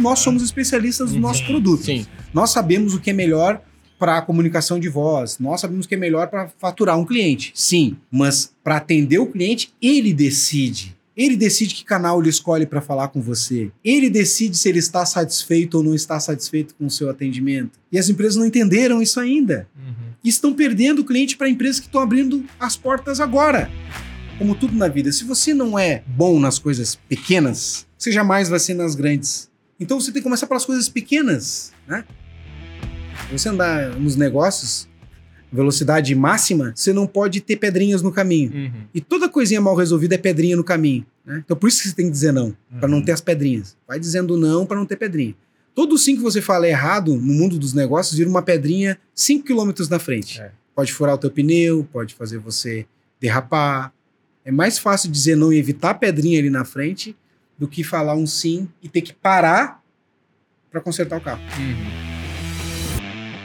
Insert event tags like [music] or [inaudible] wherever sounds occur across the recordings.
nós somos especialistas do nosso produto. Sim. Nós sabemos o que é melhor para a comunicação de voz, nós sabemos o que é melhor para faturar um cliente. Sim, mas para atender o cliente, ele decide. Ele decide que canal ele escolhe para falar com você. Ele decide se ele está satisfeito ou não está satisfeito com o seu atendimento. E as empresas não entenderam isso ainda. Uhum. E estão perdendo o cliente para empresas que estão abrindo as portas agora. Como tudo na vida, se você não é bom nas coisas pequenas, você jamais vai ser nas grandes. Então você tem que começar pelas coisas pequenas, né? Você andar nos negócios, velocidade máxima, você não pode ter pedrinhas no caminho. Uhum. E toda coisinha mal resolvida é pedrinha no caminho. Né? Então por isso que você tem que dizer não, para não Uhum. ter as pedrinhas. Vai dizendo não para não ter pedrinha. Todo sim que você fala errado no mundo dos negócios vira uma pedrinha 5 km na frente. É. Pode furar o teu pneu, pode fazer você derrapar. É mais fácil dizer não e evitar a pedrinha ali na frente do que falar um sim e ter que parar para consertar o carro. Uhum.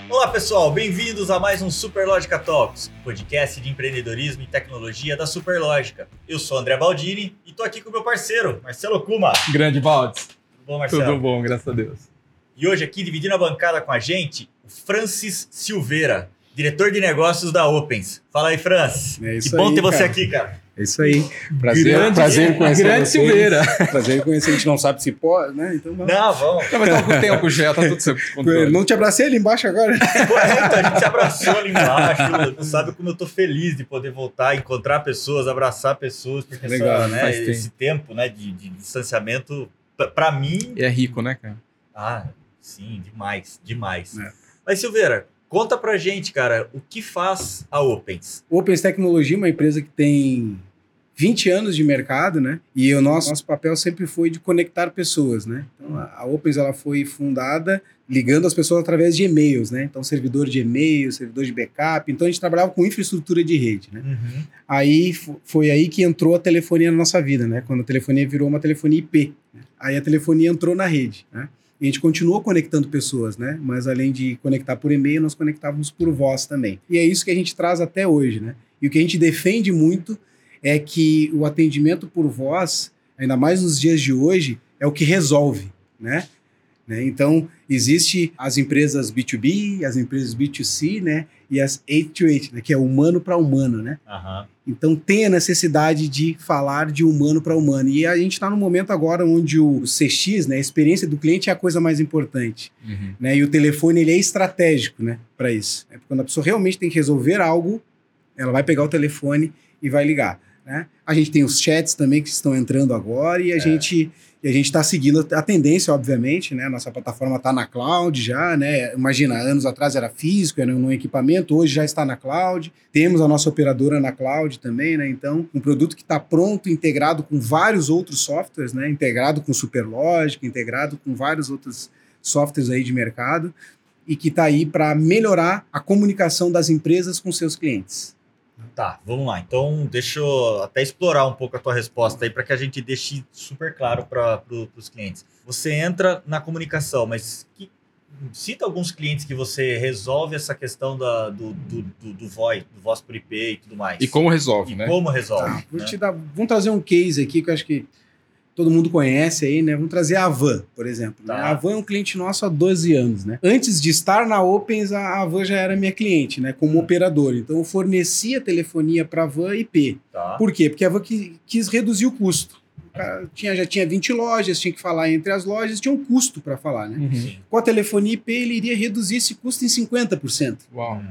Olá pessoal, bem-vindos a mais um Superlógica Talks, podcast de empreendedorismo e tecnologia da Superlógica. Eu sou André Baldini e tô aqui com o meu parceiro, Marcelo Kuma. Grande Valdes. Tudo bom, Marcelo? Tudo bom, graças a Deus. E hoje aqui, dividindo a bancada com a gente, o Francis Silveira, diretor de negócios da Opens. Fala aí, Francis. É isso que bom aí, ter você cara. aqui, cara. É isso aí. Prazer, Grande- prazer em conhecer grande vocês. Silveira. Prazer em conhecer. A gente não sabe se pode, né? Então vamos. Não, vamos. Não, mas tá com tempo já, tá tudo sob [laughs] controle. Não te abracei ali embaixo agora? [laughs] Pô, é, a gente se abraçou ali embaixo. Sabe como eu tô feliz de poder voltar, encontrar pessoas, abraçar pessoas, porque Legal, essa, né, faz tempo. esse tempo né, de, de distanciamento, pra- pra mim, é rico, né, cara? Ah, sim, demais, demais. É. Mas Silveira, conta pra gente, cara, o que faz a Opens? Opens Tecnologia é uma empresa que tem 20 anos de mercado, né? E o nosso, nosso papel sempre foi de conectar pessoas, né? Então, a Opens ela foi fundada ligando as pessoas através de e-mails, né? Então, servidor de e-mail, servidor de backup. Então, a gente trabalhava com infraestrutura de rede, né? Aí fo- foi aí que entrou a telefonia na nossa vida, né? Quando a telefonia virou uma telefonia IP. né? Aí a telefonia entrou na rede, né? A gente continuou conectando pessoas, né? Mas além de conectar por e-mail, nós conectávamos por voz também. E é isso que a gente traz até hoje, né? E o que a gente defende muito é que o atendimento por voz, ainda mais nos dias de hoje, é o que resolve, né? Né? Então, existe as empresas B2B, as empresas B2C, né? E as 8 to 8, né? que é humano para humano, né? Aham. Então tem a necessidade de falar de humano para humano. E a gente está no momento agora onde o CX, né, a experiência do cliente é a coisa mais importante. Uhum. Né? E o telefone ele é estratégico né, para isso. É quando a pessoa realmente tem que resolver algo, ela vai pegar o telefone e vai ligar. Né? A gente tem os chats também que estão entrando agora e a gente e a gente está seguindo a tendência, obviamente, né? Nossa plataforma está na cloud já, né? Imagina, anos atrás era físico, era num equipamento, hoje já está na cloud. Temos a nossa operadora na cloud também, né? Então, um produto que está pronto, integrado com vários outros softwares, né? Integrado com Superlogic, integrado com vários outros softwares aí de mercado e que está aí para melhorar a comunicação das empresas com seus clientes. Tá, vamos lá. Então, deixa eu até explorar um pouco a tua resposta aí para que a gente deixe super claro para pro, os clientes. Você entra na comunicação, mas que- cita alguns clientes que você resolve essa questão da, do, do, do, do voz, do voz por IP e tudo mais. E como resolve, E né? como resolve? Tá, vou né? te dar, vamos trazer um case aqui que eu acho que todo mundo conhece aí, né? Vamos trazer a Van, por exemplo. né? Tá. A Van é um cliente nosso há 12 anos, né? Antes de estar na Opens, a a Van já era minha cliente, né? Como operador. Então eu fornecia telefonia para a Van IP. Tá. Por quê? Porque a Van qui- quis reduzir o custo. Cara tinha, já tinha 20 lojas, tinha que falar entre as lojas, tinha um custo para falar, né? Uhum. Com a telefonia IP, ele iria reduzir esse custo em 50%. Uau.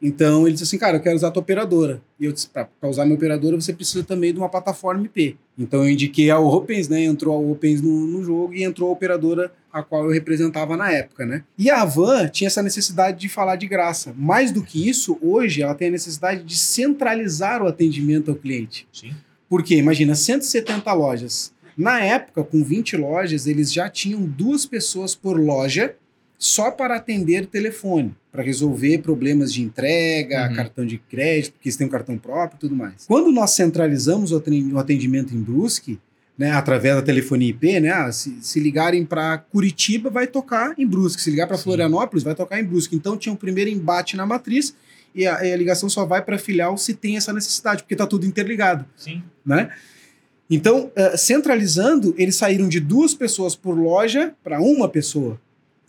Então ele disse assim, cara, eu quero usar a tua operadora. E eu disse, para usar minha operadora, você precisa também de uma plataforma IP. Então eu indiquei a Opens, né? Entrou a Opens no, no jogo e entrou a operadora a qual eu representava na época, né? E a Van tinha essa necessidade de falar de graça. Mais do que isso, hoje ela tem a necessidade de centralizar o atendimento ao cliente. Sim. Porque, imagina, 170 lojas. Na época, com 20 lojas, eles já tinham duas pessoas por loja só para atender telefone, para resolver problemas de entrega, Uhum. cartão de crédito, porque eles têm um cartão próprio e tudo mais. Quando nós centralizamos o aten- o atendimento em Brusque, né, através da telefonia IP, né, ah, se, se ligarem para Curitiba, vai tocar em Brusque. Se ligar para. Florianópolis, vai tocar em Brusque. Então tinha um primeiro embate na matriz e a, a ligação só vai para filial se tem essa necessidade, porque está tudo interligado Sim. né? Então, eh, centralizando, eles saíram de duas pessoas por loja para uma pessoa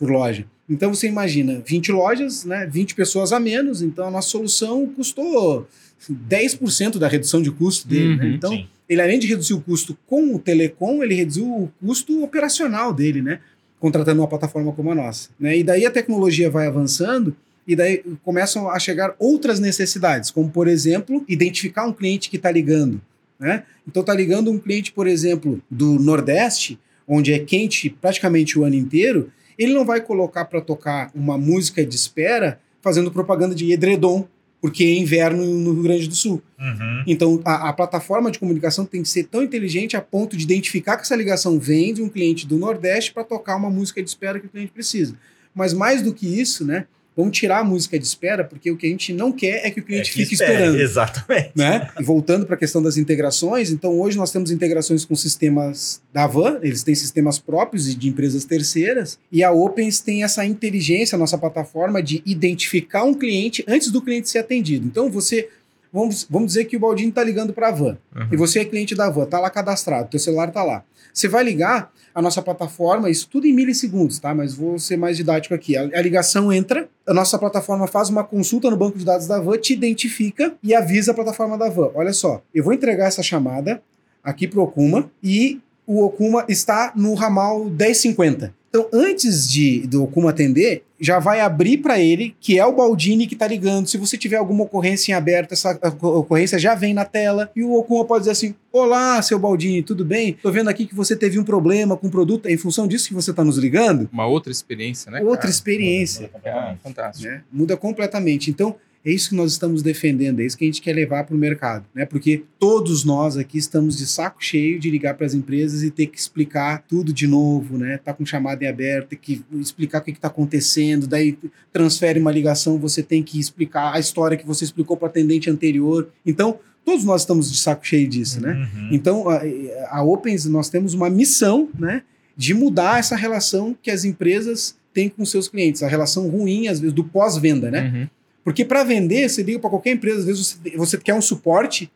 por loja. Então você imagina, 20 lojas, né, 20 pessoas a menos, então a nossa solução custou 10% da redução de custo dele. né? Uhum, Então, Sim. ele além de reduzir o custo com o telecom, ele reduziu o custo operacional dele, né? Contratando uma plataforma como a nossa. Né? E daí a tecnologia vai avançando e daí começam a chegar outras necessidades, como por exemplo, identificar um cliente que está ligando. Né? Então tá ligando um cliente, por exemplo, do Nordeste, onde é quente praticamente o ano inteiro, ele não vai colocar para tocar uma música de espera fazendo propaganda de edredom, porque é inverno no Rio Grande do Sul. Uhum. Então, a, a plataforma de comunicação tem que ser tão inteligente a ponto de identificar que essa ligação vem de um cliente do Nordeste para tocar uma música de espera que o cliente precisa. Mas mais do que isso, né? Vamos tirar a música de espera, porque o que a gente não quer é que o É cliente que fique espera, esperando. Exatamente. Né? E voltando para a questão das integrações, então hoje nós temos integrações com sistemas da Van, eles têm sistemas próprios e de empresas terceiras, e a Opens tem essa inteligência, a nossa plataforma, de identificar um cliente antes do cliente ser atendido. Então você, vamos, vamos dizer que o Baldini está ligando para a Van, Uhum. e você é cliente da Van, está lá cadastrado, teu celular está lá. Você vai ligar, a nossa plataforma, isso tudo em milissegundos, tá? Mas vou ser mais didático aqui. A, a ligação entra, a nossa plataforma faz uma consulta no banco de dados da Van, te identifica e avisa a plataforma da Van. Olha só, eu vou entregar essa chamada aqui pro Okuma e o Okuma está no ramal 1050. Então, antes de do Okuma atender, já vai abrir para ele que é o Baldini que está ligando. Se você tiver alguma ocorrência em aberto, essa ocorrência já vem na tela e o Okuma pode dizer assim: Olá, seu Baldini, tudo bem? Tô vendo aqui que você teve um problema com o produto. É em função disso que você está nos ligando? Uma outra experiência, né? Outra cara? experiência. Ah, fantástico. né? Muda completamente. Então, é isso que nós estamos defendendo, é isso que a gente quer levar para o mercado, né? Porque todos nós aqui estamos de saco cheio de ligar para as empresas e ter que explicar tudo de novo, né? Tá com chamada em aberto, ter que explicar o que está acontecendo, daí transfere uma ligação, você tem que explicar a história que você explicou para o atendente anterior. Então, todos nós estamos de saco cheio disso, né? Uhum. Então, a, a Opens, nós temos uma missão, né, de mudar essa relação que as empresas têm com seus clientes, a relação ruim, às vezes, do pós-venda, né? Uhum. Porque para vender, você liga para qualquer empresa, às vezes você, você quer um suporte,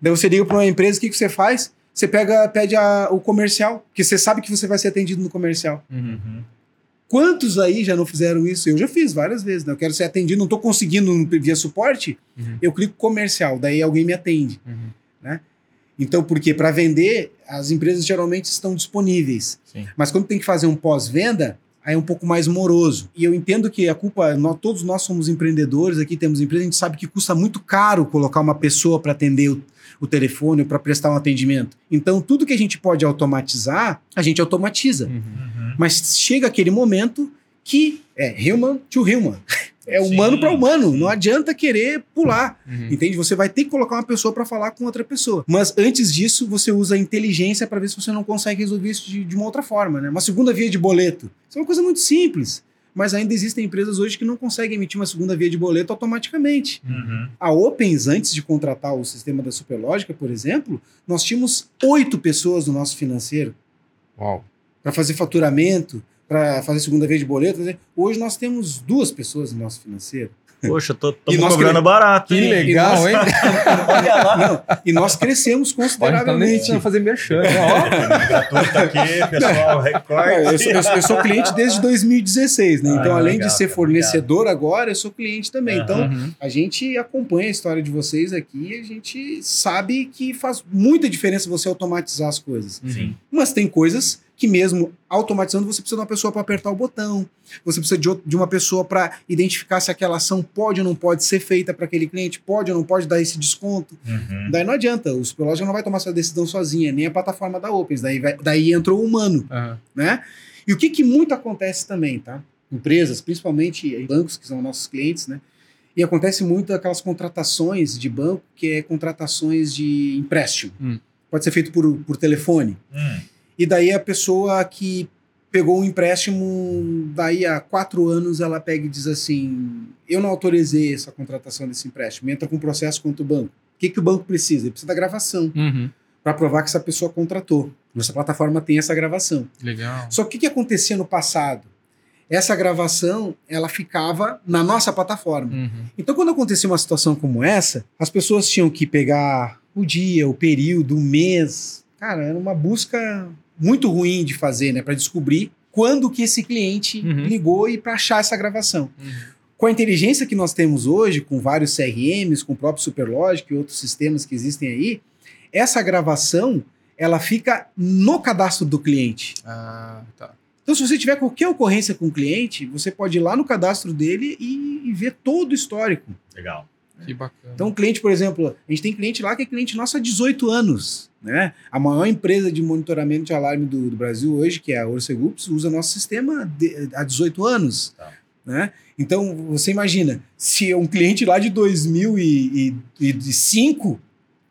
daí você liga para uma empresa, o que, que você faz? Você pega, pede a- o comercial, porque você sabe que você vai ser atendido no comercial. Uhum. Quantos aí já não fizeram isso? Eu já fiz várias vezes, né? Eu quero ser atendido, não estou conseguindo via suporte, Uhum. eu clico comercial, daí alguém me atende. Uhum. Então, porque para vender, as empresas geralmente estão disponíveis. Sim. Mas quando tem que fazer um pós-venda, aí é um pouco mais moroso. E eu entendo que a culpa, nós, todos nós somos empreendedores, aqui temos empresa, a gente sabe que custa muito caro colocar uma pessoa para atender o, o telefone ou para prestar um atendimento. Então, tudo que a gente pode automatizar, a gente automatiza. Uhum. Uhum. Mas chega aquele momento que é human to human. É humano para humano. sim. Não adianta querer pular. Uhum. Entende? Você vai ter que colocar uma pessoa para falar com outra pessoa. Mas antes disso, você usa a inteligência para ver se você não consegue resolver isso de, de uma outra forma, né? Uma segunda via de boleto. Isso é uma coisa muito simples. Mas ainda existem empresas hoje que não conseguem emitir uma segunda via de boleto automaticamente. Uhum. A Opens, antes de contratar o sistema da Superlógica, por exemplo, nós tínhamos oito pessoas no nosso financeiro para fazer faturamento, para fazer segunda via de boleto. dizer, Hoje nós temos duas pessoas no nosso financeiro. Poxa, tô, tô nós cobrando queremos- barato. Que hein? legal, hein? [laughs] Olha lá. Não, e nós crescemos nem consideravelmente. precisando fazer merchan. né? [laughs] Gratuito aqui, pessoal, recorde. Eu, sou, eu sou- eu sou cliente desde 2016, né? Ah, Então, além legal, de ser cara, fornecedor agora, eu sou cliente também. Aham. Então, Uhum. a gente acompanha a história de vocês aqui e a gente sabe que faz muita diferença você automatizar as coisas. Sim. Mas tem coisas que mesmo automatizando você precisa de uma pessoa para apertar o botão, você precisa de, de uma pessoa para identificar se aquela ação pode ou não pode ser feita para aquele cliente, pode ou não pode dar esse desconto. Uhum. Daí não adianta, o Superloja não vai tomar essa decisão sozinha, nem a plataforma da Opens, daí, vai- daí entra o humano Aham. né? E o que, que muito acontece também, tá? Empresas, principalmente bancos, que são nossos clientes, né? E acontece muito aquelas contratações de banco, que é contratações de empréstimo. Hum. Pode ser feito por, por telefone. Hum. E daí a pessoa que pegou um empréstimo, daí há quatro anos ela pega e diz assim: eu não autorizei essa contratação desse empréstimo. Entra com um processo contra o banco. O que, que o banco precisa? Ele precisa da gravação Uhum. para provar que essa pessoa contratou. Nossa plataforma tem essa gravação. Legal. Só que o que, que acontecia no passado? Essa gravação, ela ficava na nossa plataforma. Uhum. Então, quando acontecia uma situação como essa, as pessoas tinham que pegar o dia, o período, o mês, cara, era uma busca muito ruim de fazer, né? Para descobrir quando que esse cliente Uhum. ligou e para achar essa gravação. Uhum. Com a inteligência que nós temos hoje, com vários CRMs, com o próprio Superlogic e outros sistemas que existem aí, essa gravação ela fica no cadastro do cliente. Ah, tá. Então, se você tiver qualquer ocorrência com o cliente, você pode ir lá no cadastro dele e, e ver todo o histórico. Legal. Que bacana. Então, o cliente, por exemplo, a gente tem cliente lá que é cliente nosso há 18 anos. Né? A maior empresa de monitoramento de alarme do, do Brasil hoje, que é a Orcegups, usa nosso sistema de- há 18 anos. Tá. Né? Então, você imagina, se um cliente lá de 2005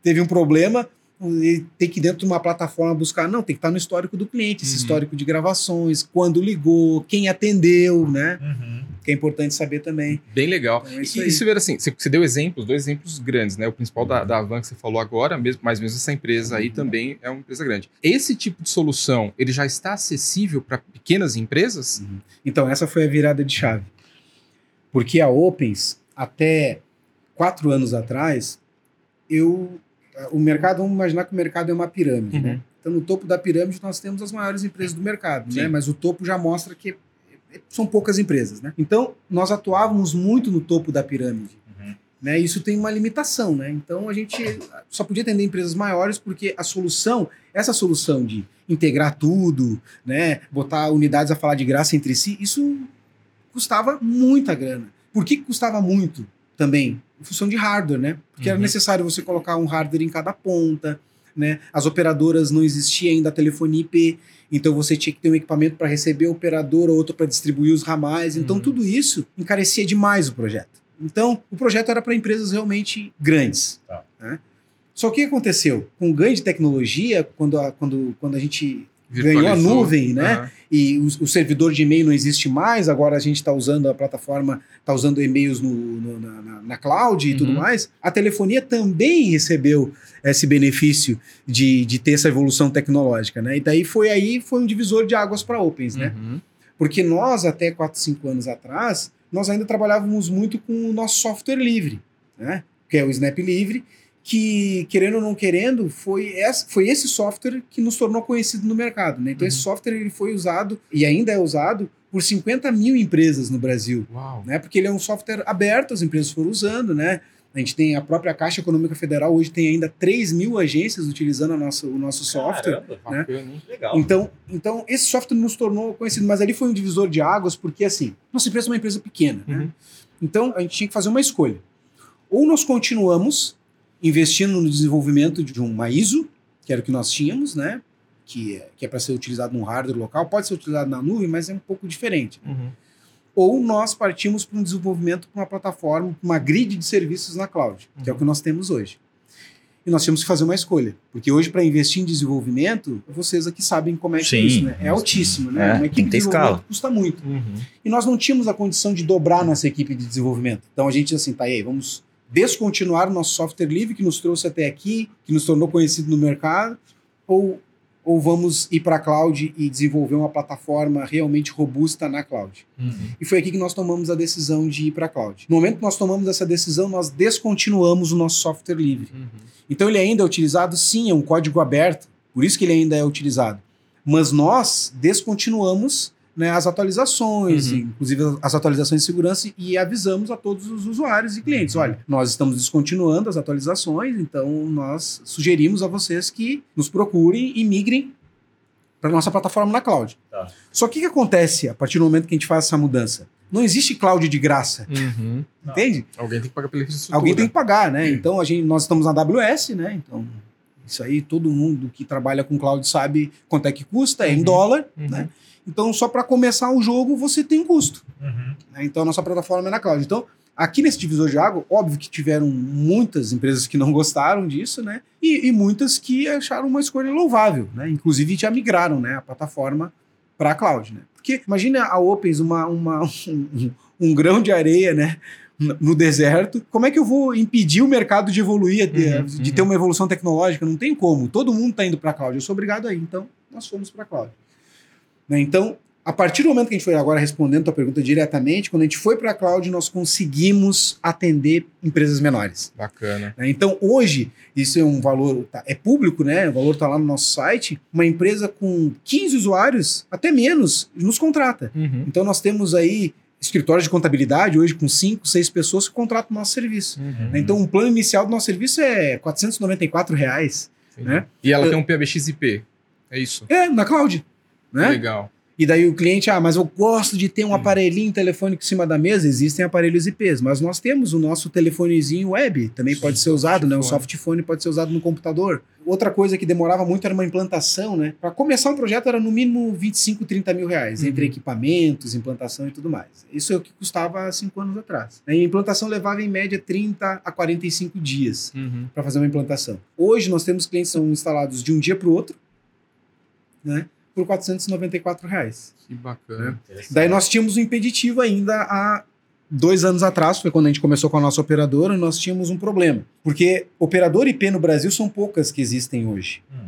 teve um problema, ele tem que ir dentro de uma plataforma buscar. Não, tem que estar no histórico do cliente, esse Uhum. histórico de gravações, quando ligou, quem atendeu, né? Uhum. Que é importante saber também. Bem legal. Então, é isso E, vê assim, você, deu exemplos, dois exemplos grandes, né? O principal da, da Avan que você falou agora, mesmo, mas mesmo essa empresa aí também é uma empresa grande. Esse tipo de solução, ele já está acessível para pequenas empresas? Então, essa foi a virada de chave. Porque a Opens, até quatro anos atrás, eu. O mercado, vamos imaginar que o mercado é uma pirâmide, Uhum. né? Então, no topo da pirâmide, nós temos as maiores empresas do mercado, Sim. né? Mas o topo já mostra que são poucas empresas, né? Então, nós atuávamos muito no topo da pirâmide. Uhum. Né? Isso tem uma limitação, né? Então a gente só podia atender empresas maiores porque a solução, essa solução de integrar tudo, né, botar unidades a falar de graça entre si, isso custava muita grana. Por que custava muito também? Em função de hardware, né? Porque era Uhum. necessário você colocar um hardware em cada ponta, né? As operadoras não existia ainda a telefonia IP, então você tinha que ter um equipamento para receber a operadora, outro para distribuir os ramais. Então Uhum. tudo isso encarecia demais o projeto. Então, o projeto era para empresas realmente grandes. Tá. né? Só que o que aconteceu? Com o ganho de tecnologia, quando a, quando, quando a gente ganhou a nuvem, né? Aham. E o, o servidor de e-mail não existe mais, agora a gente está usando a plataforma, está usando e-mails no, no- na, na- cloud e tudo Uhum. mais. A telefonia também recebeu esse benefício de, de ter essa evolução tecnológica, né? E daí foi aí, foi um divisor de águas para Opens, né? Uhum. Porque nós, até 4, 5 anos atrás, nós ainda trabalhávamos muito com o nosso software livre, né? Que é o Snap Livre, que, querendo ou não querendo, foi, essa, foi esse software que nos tornou conhecido no mercado, né? Então, Uhum. esse software ele foi usado, e ainda é usado, por 50 mil empresas no Brasil, Uau. né? Porque ele é um software aberto, as empresas foram usando, né? A gente tem a própria Caixa Econômica Federal, hoje tem ainda 3 mil agências utilizando nossa, o nosso software. Caramba, hein? legal. Então, então, esse software nos tornou conhecido, mas ali foi um divisor de águas, porque assim, nossa empresa é uma empresa pequena, né? Uhum. Então, a gente tinha que fazer uma escolha. Ou nós continuamos investindo no desenvolvimento de uma ISO, que era o que nós tínhamos, né? Que é, que é para ser utilizado num hardware local, pode ser utilizado na nuvem, mas é um pouco diferente. Uhum. Ou nós partimos para um desenvolvimento para uma plataforma, uma grid de serviços na cloud, que é o que nós temos hoje. E nós tínhamos que fazer uma escolha. Porque hoje, para investir em desenvolvimento, vocês aqui sabem como é que é isso, né? É altíssimo, né? É, uma tem equipe que ter de desenvolvimento escala. custa muito. Uhum. E nós não tínhamos a condição de dobrar nossa equipe de desenvolvimento. Então a gente assim, tá aí, vamos descontinuar o nosso software livre que nos trouxe até aqui, que nos tornou conhecido no mercado, ou, ou vamos ir para a cloud e desenvolver uma plataforma realmente robusta na cloud. Uhum. E foi aqui que nós tomamos a decisão de ir para a cloud. No momento que nós tomamos essa decisão, nós descontinuamos o nosso software livre. Uhum. Então ele ainda é utilizado, sim, é um código aberto, por isso que ele ainda é utilizado. Mas nós descontinuamos né, as atualizações, Uhum. inclusive as atualizações de segurança, e avisamos a todos os usuários e clientes: Uhum. olha, nós estamos descontinuando as atualizações, então nós sugerimos a vocês que nos procurem e migrem para nossa plataforma na cloud. Tá. Só que o que acontece a partir do momento que a gente faz essa mudança? Não existe cloud de graça, Uhum. Não. entende? Alguém tem que pagar pela infraestrutura. Alguém tem que pagar, né? Então a gente, nós estamos na AWS, né? Então isso aí todo mundo que trabalha com cloud sabe quanto é que custa, é em Uhum. dólar, Uhum. né? Então só para começar o jogo você tem custo. Uhum. né? Então a nossa plataforma é na cloud. Então aqui nesse divisor de água, óbvio que tiveram muitas empresas que não [laughs] gostaram disso, né? E, e muitas que acharam uma escolha louvável, né? Inclusive já migraram, né? A plataforma para a cloud, né? Porque imagina a Opens uma, uma [laughs] um, um grão de areia, né? no deserto, como é que eu vou impedir o mercado de evoluir, de, Uhum, de uhum. ter uma evolução tecnológica? Não tem como. Todo mundo está indo para a cloud. Eu sou obrigado a ir. Então, nós fomos para a cloud. Né? Então, A partir do momento que a gente foi agora respondendo a tua pergunta diretamente, quando a gente foi para a cloud, nós conseguimos atender empresas menores. Bacana. né? Então, hoje, isso é um valor, tá- é público, né? O valor está lá no nosso site. Uma empresa com 15 usuários, até menos, nos contrata. Uhum. Então, nós temos aí escritórios de contabilidade, hoje com 5, 6 pessoas que contratam o nosso serviço. Uhum. né? Então, um plano inicial do nosso serviço é 494 reais. Né? E ela Eu- tem um PBX-IP. É isso. É, na cloud. Né? Legal. E daí o cliente, ah, mas eu gosto de ter um Hum. aparelhinho telefônico em cima da mesa. Existem aparelhos IPs, mas nós temos o nosso telefonezinho web, também Sim, pode ser usado, né? O softphone. softphone pode ser usado no computador. Outra coisa que demorava muito era uma implantação, né? Para começar um projeto era no mínimo 25, 30 mil reais, entre Uhum. equipamentos, implantação e tudo mais. Isso é o que custava há cinco anos atrás. E a implantação levava em média 30 a 45 dias Uhum. para fazer uma implantação. Hoje nós temos clientes que são instalados de um dia para o outro, né? Por 494 reais. Que bacana. Daí nós tínhamos um impeditivo ainda há dois anos atrás, foi quando a gente começou com a nossa operadora, nós tínhamos um problema. Porque operador IP no Brasil são poucas que existem hoje. Hum.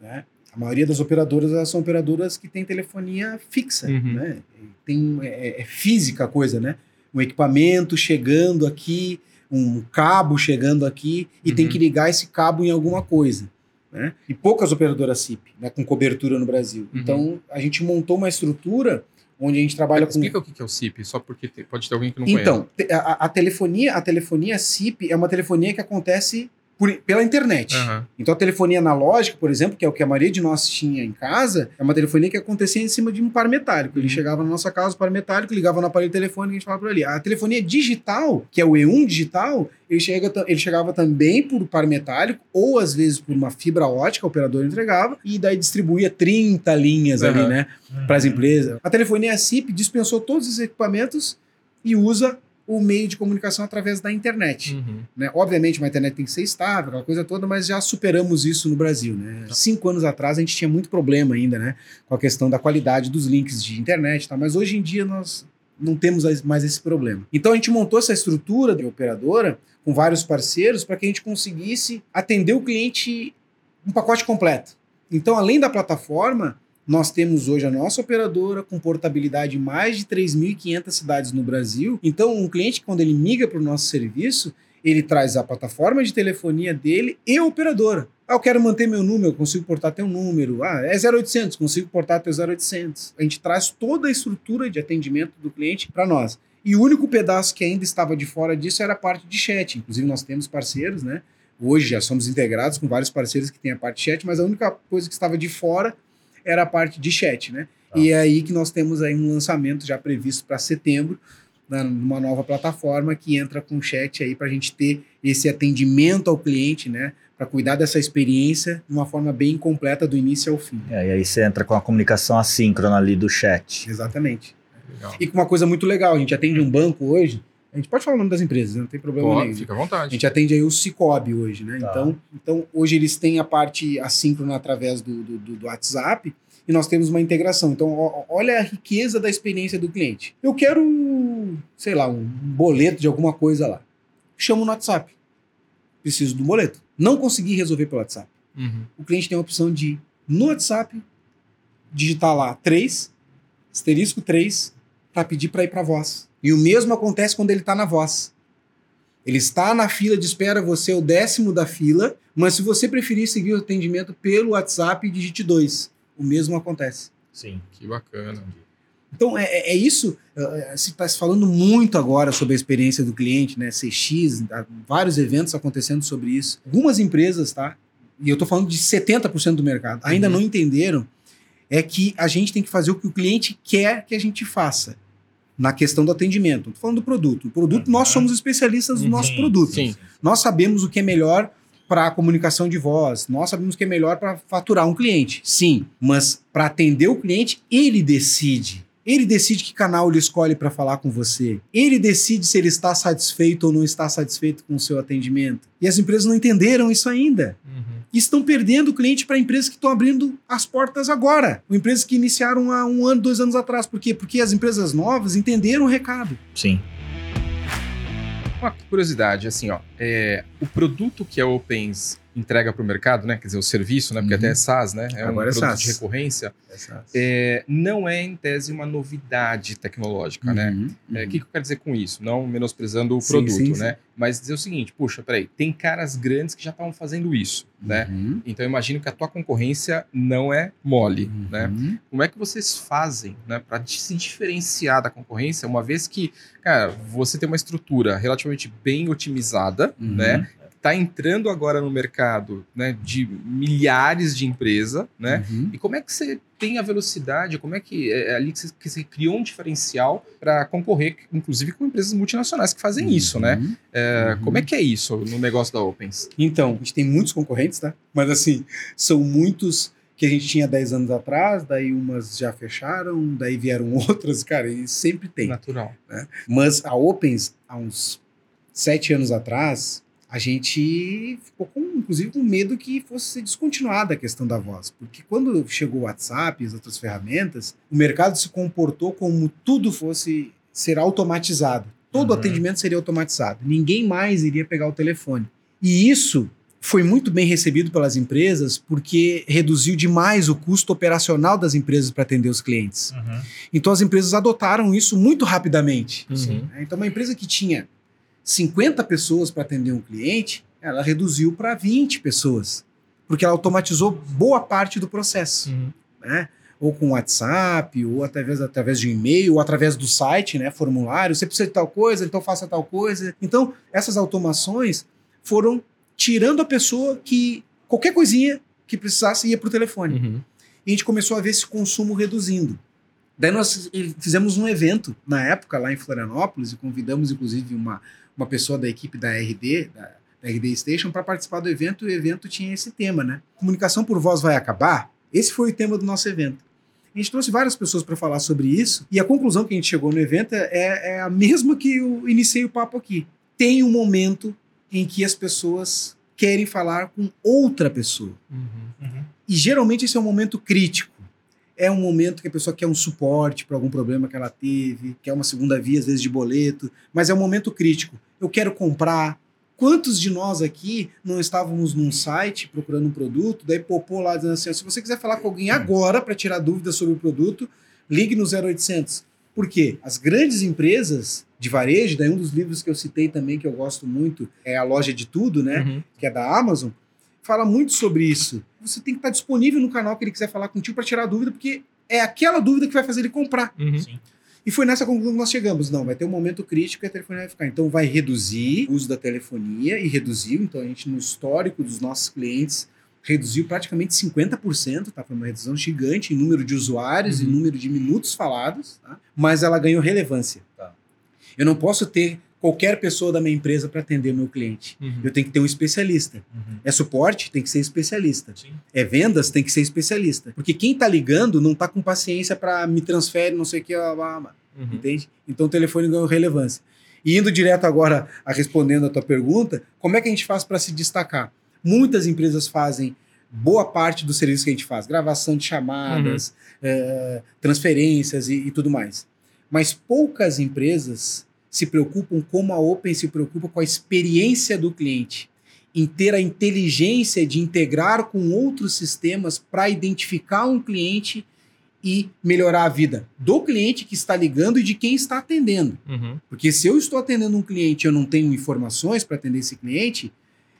Né? A maioria das operadoras são operadoras que têm telefonia fixa. Uhum. Né? Tem, é, é física a coisa, né? Um equipamento chegando aqui, um cabo chegando aqui, e Uhum. tem que ligar esse cabo em alguma coisa. Né? E poucas operadoras SIP né, com cobertura no Brasil. Uhum. Então a gente montou uma estrutura onde a gente trabalha com Explica o que é o CIP, só porque te- pode ter alguém que não então, te- a, a telefonia, a telefonia SIP é uma telefonia que acontece por- pela internet. Aham. Então a telefonia analógica, por exemplo, que é o que a maioria de nós tinha em casa, é uma telefonia que acontecia em cima de um par metálico. Ele Uhum. chegava na nossa casa, o par metálico, ligava no aparelho telefônico e a gente falava por ali. A telefonia digital, que é o E1 digital, ele, chega, ele chegava também por par metálico, ou às vezes por uma fibra ótica, o operador entregava, e daí distribuía 30 linhas ali, Aham. né? para as empresas. A telefonia SIP dispensou todos os equipamentos e usa o meio de comunicação através da internet. Uhum. Né? Obviamente, uma internet tem que ser estável, aquela coisa toda, mas já superamos isso no Brasil. Né? Cinco anos atrás a gente tinha muito problema ainda né? com a questão da qualidade dos links de internet, tal, mas hoje em dia nós não temos mais esse problema. Então a gente montou essa estrutura de operadora com vários parceiros para que a gente conseguisse atender o cliente um pacote completo. Então, além da plataforma, nós temos hoje a nossa operadora com portabilidade em mais de 3.500 cidades no Brasil. Então, um cliente, quando ele migra para o nosso serviço, ele traz a plataforma de telefonia dele e a operadora. Ah, eu quero manter meu número, eu consigo portar teu número. Ah, é 0800, consigo portar teu 0800. A gente traz toda a estrutura de atendimento do cliente para nós. E o único pedaço que ainda estava de fora disso era a parte de chat. Inclusive, nós temos parceiros, né? Hoje já somos integrados com vários parceiros que têm a parte de chat, mas a única coisa que estava de fora era a parte de chat, né? Tá. E é aí que nós temos aí um lançamento já previsto para setembro, né, numa nova plataforma que entra com chat aí para a gente ter esse atendimento ao cliente, né? Para cuidar dessa experiência de uma forma bem completa do início ao fim. É, e aí você entra com a comunicação assíncrona ali do chat. Exatamente. Legal. E com uma coisa muito legal, a gente atende um banco hoje, a gente pode falar o nome das empresas, né, não tem problema Pode, nenhum. fica à A vontade. gente atende aí o Cicobi hoje, né? Tá. Então, então, hoje eles têm a parte assíncrona através do, do, do- do WhatsApp e nós temos uma integração. Então, ó- olha a riqueza da experiência do cliente. Eu quero, sei lá, um boleto de alguma coisa lá. Chamo no WhatsApp. Preciso do boleto. Não consegui resolver pelo WhatsApp. Uhum. O cliente tem a opção de, no WhatsApp, digitar lá 3, asterisco 3, para pedir para ir para voz. E o mesmo acontece quando ele está na voz. Ele está na fila de espera, você é o décimo da fila, mas se você preferir seguir o atendimento pelo WhatsApp, digite 2. O mesmo acontece. Sim. Que bacana. Então, é, é- é isso. eh, Se está se falando muito agora sobre a experiência do cliente, né? CX, vários eventos acontecendo sobre isso. Algumas empresas, tá? E eu estou falando de 70% do mercado, ainda Uhum. não entenderam é que a gente tem que fazer o que o cliente quer que a gente faça na questão do atendimento. Estou falando do produto. O produto, Uhum. nós somos especialistas no Uhum. nosso produto. sim. Nós sabemos o que é melhor para a comunicação de voz, nós sabemos o que é melhor para faturar um cliente. Sim, mas para atender o cliente, ele decide. Ele decide que canal ele escolhe para falar com você. Ele decide se ele está satisfeito ou não está satisfeito com o seu atendimento. E as empresas não entenderam isso ainda. Uhum. E estão perdendo o cliente para empresas que estão abrindo as portas agora. Ou empresas que iniciaram há um ano, dois anos atrás. Por quê? Porque as empresas novas entenderam o recado. Sim. Uma curiosidade, assim, ó, é, o produto que a Opens entrega para o mercado, né? Quer dizer, o serviço, né? Porque Uhum. até é SaaS, né? É Agora é um produto SaaS. de recorrência. Essa- É, não é, em tese, uma novidade tecnológica, né? Uhum, É, uhum. O que, que eu quero dizer com isso? Não menosprezando o Sim, produto, sim, né? Mas dizer o seguinte, puxa, peraí, tem caras grandes que já estavam fazendo isso, né? Uhum, Então eu imagino que a tua concorrência não é mole, né? uhum. Como é que vocês fazem, né, para se diferenciar da concorrência, uma vez que, cara, você tem uma estrutura relativamente bem otimizada, Uhum. né? Tá entrando agora no mercado, né, de milhares de empresas, né? Uhum. E como é que você tem a velocidade? Como é que é ali que você, que você criou um diferencial para concorrer, inclusive com empresas multinacionais que fazem isso, né? Uhum. É, Uhum. Como é que é isso no negócio da Opens? Então, a gente tem muitos concorrentes, tá? Mas assim, são muitos que a gente tinha 10 anos atrás, daí umas já fecharam, daí vieram [laughs] outras, cara, e sempre tem. Natural. Mas a Opens, há uns sete anos atrás, a gente ficou com, inclusive, com medo que fosse ser descontinuada a questão da voz. Porque quando chegou o WhatsApp e as outras ferramentas, o mercado se comportou como tudo fosse ser automatizado. Todo Uhum. atendimento seria automatizado. Ninguém mais iria pegar o telefone. E isso foi muito bem recebido pelas empresas porque reduziu demais o custo operacional das empresas para atender os clientes. Uhum. Então as empresas adotaram isso muito rapidamente. Né? Então, uma empresa que tinha 50 pessoas para atender um cliente, ela reduziu para 20 pessoas, porque ela automatizou boa parte do processo, Uhum. né? Ou com WhatsApp, ou através, através de e-mail, ou através do site, né? Formulário. Você precisa de tal coisa, então faça tal coisa. Então, essas automações foram tirando a pessoa que qualquer coisinha que precisasse ia para o telefone Uhum. e a gente começou a ver esse consumo reduzindo. Daí nós fizemos um evento na época lá em Florianópolis e convidamos inclusive uma, uma pessoa da equipe da RD, da, da RD Station, para participar do evento e o evento tinha esse tema, né? Comunicação por voz vai acabar? Esse foi o tema do nosso evento. A gente trouxe várias pessoas para falar sobre isso e a conclusão que a gente chegou no evento é, é a mesma que eu iniciei o papo aqui. Tem um momento em que as pessoas querem falar com outra pessoa. Uhum. Uhum. E geralmente esse é um momento crítico. É um momento que a pessoa quer um suporte para algum problema que ela teve, quer uma segunda via, às vezes de boleto, mas é um momento crítico. Eu quero comprar. Quantos de nós aqui não estávamos num site procurando um produto, daí popou lá dizendo assim: se você quiser falar com alguém agora para tirar dúvidas sobre o produto, ligue no 0800. Por quê? As grandes empresas de varejo, daí um dos livros que eu citei também que eu gosto muito é A Loja de Tudo, né? Uhum. que é da Amazon, fala muito sobre isso. Você tem que estar disponível no canal que ele quiser falar contigo para tirar dúvida, porque é aquela dúvida que vai fazer ele comprar. Uhum. Sim. E foi nessa conclusão que nós chegamos. Não, vai ter um momento crítico e a telefonia vai ficar. Então vai reduzir o uso da telefonia e reduziu. Então a gente, no histórico dos nossos clientes, reduziu praticamente 50%, tá? Foi uma redução gigante em número de usuários e Uhum. número de minutos falados, tá? Mas ela ganhou relevância. Tá. Eu não posso ter qualquer pessoa da minha empresa para atender o meu cliente. Uhum. Eu tenho que ter um especialista. Uhum. É suporte? Tem que ser especialista. Sim. É vendas? Tem que ser especialista. Porque quem tá ligando não tá com paciência para me transfere, não sei o que, blá, blá, blá, Uhum. entende? Então o telefone ganhou relevância. E indo direto agora a respondendo a tua pergunta, como é que a gente faz para se destacar? Muitas empresas fazem boa parte do serviço que a gente faz, gravação de chamadas, eh, transferências e, e tudo mais. Mas poucas empresas se preocupam como a Open se preocupa com a experiência do cliente, em ter a inteligência de integrar com outros sistemas para identificar um cliente e melhorar a vida do cliente que está ligando e de quem está atendendo. Uhum. Porque se eu estou atendendo um cliente e eu não tenho informações para atender esse cliente,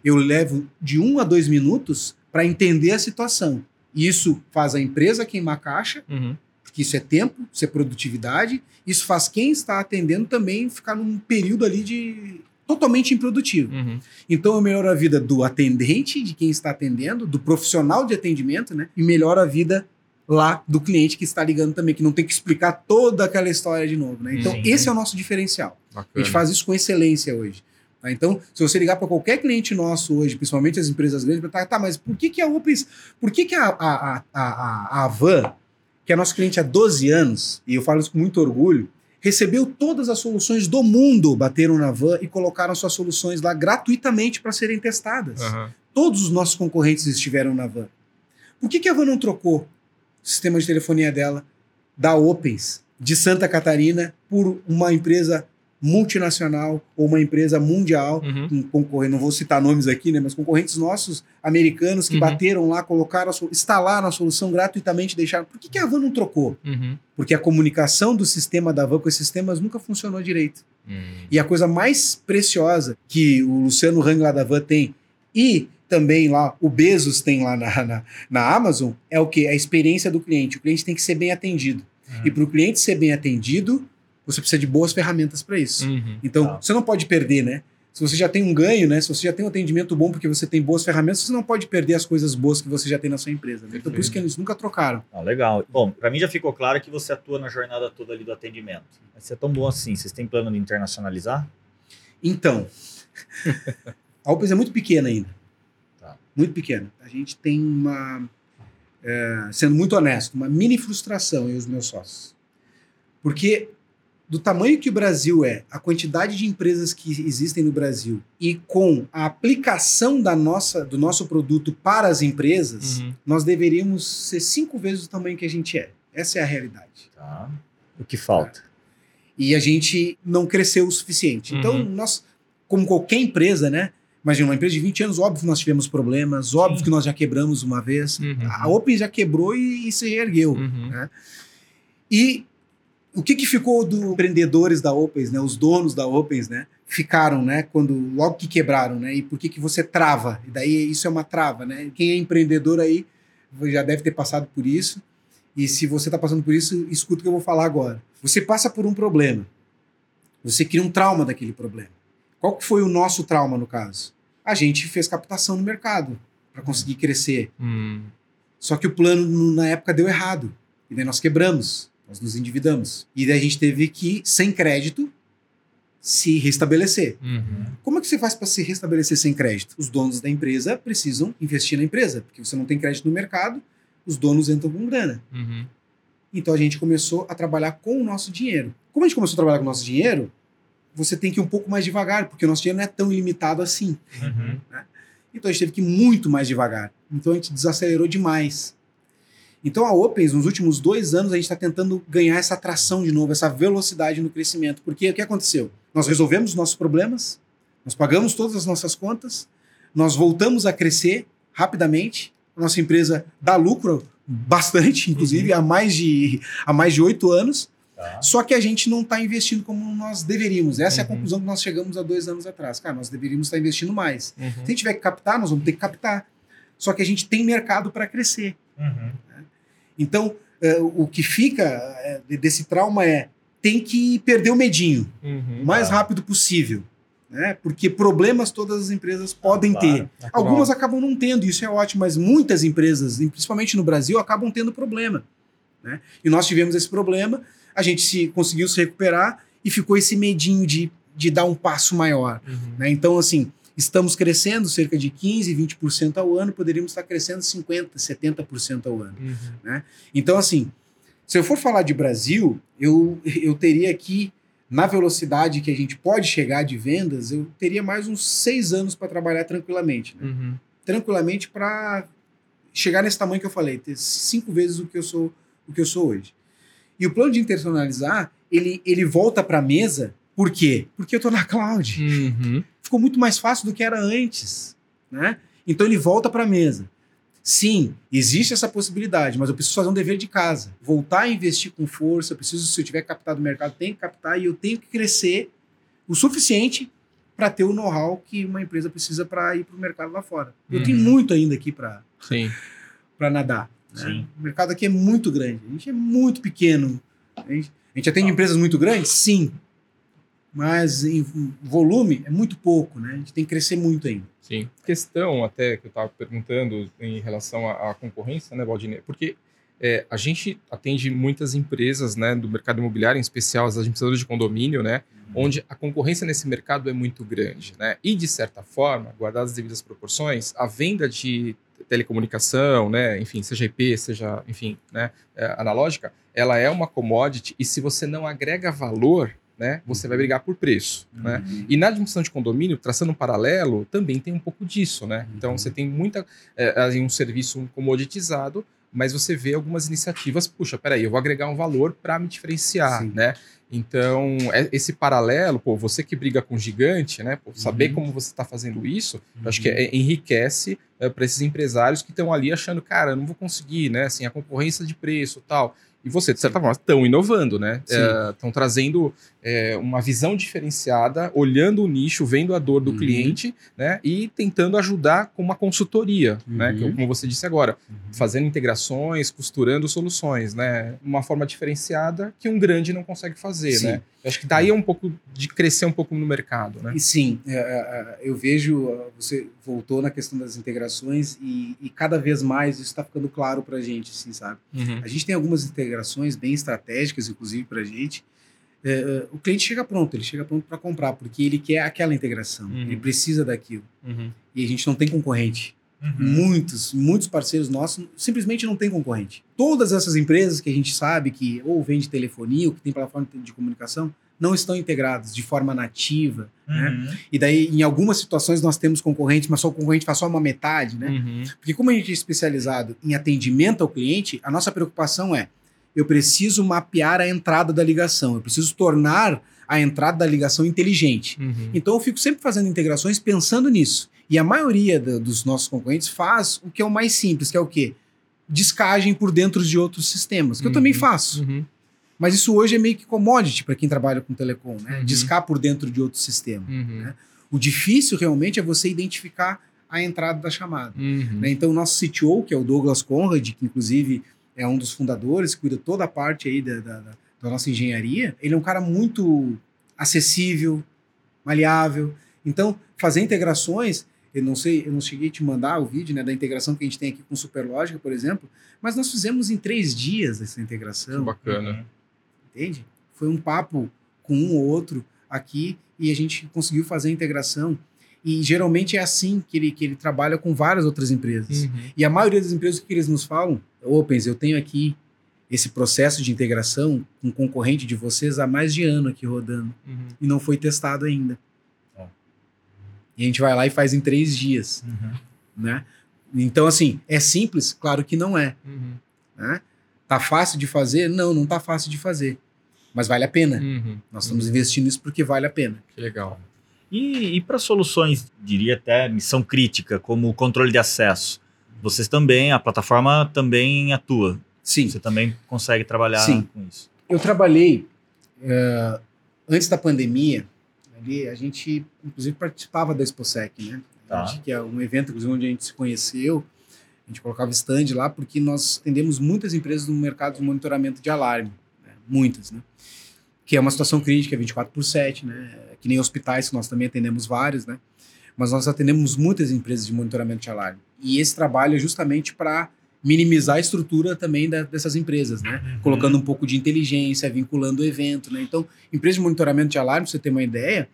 eu levo de um a dois minutos para entender a situação. Isso faz a empresa queimar caixa, Uhum. Porque isso é tempo, isso é produtividade. Isso faz quem está atendendo também ficar num período ali de totalmente improdutivo. Uhum. Então eu melhoro a vida do atendente, de quem está atendendo, do profissional de atendimento, né? E melhoro a vida lá do cliente que está ligando também, que não tem que explicar toda aquela história de novo, né? Então esse é o nosso diferencial. A Bacana. gente faz isso com excelência hoje. tá? Então, se você ligar para qualquer cliente nosso hoje, principalmente as empresas grandes, perguntar, tá, mas por que, que a Opens, por que, que a, a, a, a, a Avan, que é nosso cliente há 12 anos, e eu falo isso com muito orgulho, recebeu todas as soluções do mundo, bateram na Van e colocaram suas soluções lá gratuitamente para serem testadas. Aham. Todos os nossos concorrentes estiveram na Van. Por que, que a Van não trocou o sistema de telefonia dela da Opens, de Santa Catarina, por uma empresa multinacional ou uma empresa mundial Uhum. um concorrente, não vou citar nomes aqui, né, mas concorrentes nossos americanos que Uhum. bateram lá, colocaram, instalaram a solução gratuitamente, deixaram. Por que, que a Van não trocou? Uhum. Porque a comunicação do sistema da Van com esses sistemas nunca funcionou direito. Hum. E a coisa mais preciosa que o Luciano Hang lá da Van tem e também lá o Bezos tem lá na, na, na Amazon é o que? A experiência do cliente. O cliente tem que ser bem atendido. Uhum. E para o cliente ser bem atendido, você precisa de boas ferramentas para isso. Uhum. Então, Tá. você não pode perder, né? Se você já tem um ganho, né? Se você já tem um atendimento bom porque você tem boas ferramentas, você não pode perder as coisas boas que você já tem na sua empresa. né? Então, por isso que eles nunca trocaram. Ah, legal. Bom, para mim já ficou claro que você atua na jornada toda ali do atendimento. Mas você é tão bom assim, vocês têm plano de internacionalizar? Então, [laughs] a Opus é muito pequena ainda. Tá. Muito pequena. A gente tem uma, é, sendo muito honesto, uma mini frustração eu e os meus sócios. Porque do tamanho que o Brasil é, a quantidade de empresas que existem no Brasil e com a aplicação da nossa, do nosso produto para as empresas, Uhum. nós deveríamos ser cinco vezes o tamanho que a gente é. Essa é a realidade. Tá. O que falta? E a gente não cresceu o suficiente. Então, Uhum. nós, como qualquer empresa, né? Imagina, uma empresa de 20 anos, óbvio que nós tivemos problemas, óbvio Sim. que nós já quebramos uma vez. Uhum. A Open já quebrou e, e se reergueu. Uhum. E o que, que ficou dos empreendedores da Opens, né? Os donos da Opens, né? Ficaram, né? Quando logo que quebraram, né? E por que, que você trava? E daí isso é uma trava, né? Quem é empreendedor aí já deve ter passado por isso. E se você está passando por isso, escuta o que eu vou falar agora. Você passa por um problema. Você cria um trauma daquele problema. Qual que foi o nosso trauma no caso? A gente fez captação no mercado para conseguir crescer. Hum. Só que o plano no- na época deu errado. E daí nós quebramos, nós nos endividamos. E daí a gente teve que, sem crédito, se restabelecer. Uhum. Como é que você faz para se restabelecer sem crédito? Os donos da empresa precisam investir na empresa, porque você não tem crédito no mercado, os donos entram com grana. Uhum. Então a gente começou a trabalhar com o nosso dinheiro. Como a gente começou a trabalhar com o nosso dinheiro, você tem que ir um pouco mais devagar, porque o nosso dinheiro não é tão ilimitado assim. Uhum. Então a gente teve que ir muito mais devagar. Então a gente desacelerou demais. Então a Opens, nos últimos dois anos, a gente está tentando ganhar essa tração de novo, essa velocidade no crescimento. Porque o que aconteceu? Nós resolvemos os nossos problemas, nós pagamos todas as nossas contas, nós voltamos a crescer rapidamente, a nossa empresa dá lucro bastante, inclusive, há mais de há mais de oito anos. Tá. Só que a gente não está investindo como nós deveríamos. Essa é a Uhum. conclusão que nós chegamos há dois anos atrás. Cara, nós deveríamos estar investindo mais. Uhum. Se a gente tiver que captar, nós vamos ter que captar. Só que a gente tem mercado para crescer. Uhum. Então, eh, o que fica eh, desse trauma é tem que perder o medinho Uhum. o mais Tá. rápido possível. Né? Porque problemas todas as empresas podem Claro. ter. Algumas acabam não tendo, isso é ótimo, mas muitas empresas, principalmente no Brasil, acabam tendo problema. Né? E nós tivemos esse problema, a gente se conseguiu se recuperar e ficou esse medinho de, de dar um passo maior. Uhum. né? Então, assim, estamos crescendo cerca de 15%, 20% ao ano, poderíamos estar crescendo 50%, 70% ao ano. Uhum. Então, assim, se eu for falar de Brasil, eu, eu teria aqui, na velocidade que a gente pode chegar de vendas, eu teria mais uns seis anos para trabalhar tranquilamente. né? Uhum. Tranquilamente para chegar nesse tamanho que eu falei, ter cinco vezes o que eu sou, o que eu sou hoje. E o plano de internacionalizar, ele, ele volta para a mesa, por quê? Porque eu estou na cloud Uhum. ficou muito mais fácil do que era antes, né? Então ele volta para a mesa. Sim, existe essa possibilidade, mas eu preciso fazer um dever de casa. Voltar a investir com força, eu preciso, se eu tiver captado o mercado, tenho que captar e eu tenho que crescer o suficiente para ter o know-how que uma empresa precisa para ir para o mercado lá fora. Eu Uhum. tenho muito ainda aqui para Sim. nadar. né? Sim. O mercado aqui é muito grande. A gente é muito pequeno. A gente, a gente atende empresas muito grandes? Sim. Mas em volume é muito pouco, né? A gente tem que crescer muito ainda. Sim. Questão até que eu estava perguntando em relação à, à concorrência, né, Valdinei? Porque é, a gente atende muitas empresas né, do mercado imobiliário, em especial as administradoras de condomínio, né? Onde a concorrência nesse mercado é muito grande, né? E, de certa forma, guardadas as devidas proporções, a venda de telecomunicação, né? Enfim, seja IP, seja, enfim, né? é, analógica, ela é uma commodity e se você não agrega valor, né? Você vai brigar por preço, né? E na administração de condomínio, traçando um paralelo, também tem um pouco disso, né? Então Uhum. você tem muita é, um serviço comoditizado, mas você vê algumas iniciativas, puxa, peraí, eu vou agregar um valor para me diferenciar, Sim. né? Então, é, esse paralelo, pô, você que briga com gigante, né? Pô, saber uhum. como você está fazendo isso, uhum. acho que é, uhum. enriquece é, para esses empresários que estão ali achando, cara, eu não vou conseguir, né? Assim, a concorrência de preço tal. E você, de certa Sim. forma, estão inovando, né? Estão é, trazendo é, uma visão diferenciada, olhando o nicho, vendo a dor do uhum. cliente, né? E tentando ajudar com uma consultoria, uhum. né? como você disse agora, uhum. fazendo integrações, costurando soluções, né? Uma forma diferenciada que um grande não consegue fazer, sim. né? Eu acho que daí é um pouco de crescer um pouco no mercado, né? E sim, é, é, é eu vejo, você voltou na questão das integrações e, e cada vez mais isso está ficando claro para a gente, assim, sabe? Uhum. A gente tem algumas integrações bem estratégicas, inclusive para a gente, é, é, o cliente chega pronto, ele chega pronto para comprar, porque ele quer aquela integração, uhum. ele precisa daquilo. Uhum. E a gente não tem concorrente. Uhum. Muitos, muitos parceiros nossos simplesmente não tem concorrente. Todas essas empresas que a gente sabe que ou vende telefonia ou que tem plataforma de comunicação não estão integradas de forma nativa, né? Uhum. E daí, em algumas situações, nós temos concorrentes, mas só o concorrente faz só uma metade, né? Uhum. Porque como a gente é especializado em atendimento ao cliente, a nossa preocupação é eu preciso mapear a entrada da ligação, eu preciso tornar a entrada da ligação inteligente. Uhum. Então eu fico sempre fazendo integrações pensando nisso. E a maioria do, dos nossos concorrentes faz o que é o mais simples, que é o quê? Descagem por dentro de outros sistemas, que uhum. eu também faço. Uhum. Mas isso hoje é meio que commodity para quem trabalha com telecom, né? Uhum. Discar por dentro de outro sistema. Uhum. Né? O difícil realmente é você identificar a entrada da chamada. Uhum. Né? Então o nosso CTO, que é o Douglas Conrad, que inclusive é um dos fundadores, cuida toda a parte aí da, da, da nossa engenharia. Ele é um cara muito acessível, maleável. Então, fazer integrações, eu não sei, eu não cheguei a te mandar o vídeo né, da integração que a gente tem aqui com Superlógica, por exemplo, mas nós fizemos em três dias essa integração. Que bacana. Entende? Foi um papo com um ou outro aqui e a gente conseguiu fazer a integração. E geralmente é assim que ele, que ele trabalha com várias outras empresas. Uhum. E a maioria das empresas que eles nos falam, Opens, eu tenho aqui esse processo de integração com um concorrente de vocês há mais de ano aqui rodando. Uhum. E não foi testado ainda. Oh. E a gente vai lá e faz em três dias. Uhum. Né? Então, assim, é simples? Claro que não é. Uhum. Né? Tá fácil de fazer? Não, não tá fácil de fazer. Mas vale a pena. Uhum. Nós estamos investindo nisso porque vale a pena. Que legal. E, e para soluções, diria até missão crítica, como o controle de acesso, vocês também, a plataforma também atua. Sim. Você também consegue trabalhar Sim. com isso. Eu trabalhei uh, antes da pandemia. Ali, a gente, inclusive, participava da ExpoSec, né? Tá. Gente, que é um evento, inclusive, onde a gente se conheceu. A gente colocava stand lá porque nós atendemos muitas empresas no mercado de monitoramento de alarme. Né? Muitas, né? Que é uma situação crítica, 24 por 7, né? Que nem hospitais, que nós também atendemos vários, né? Mas nós atendemos muitas empresas de monitoramento de alarme. E esse trabalho é justamente para minimizar a estrutura também da, dessas empresas, né? Uhum. Colocando um pouco de inteligência, vinculando o evento, né? Então, empresa de monitoramento de alarme, pra você ter uma ideia,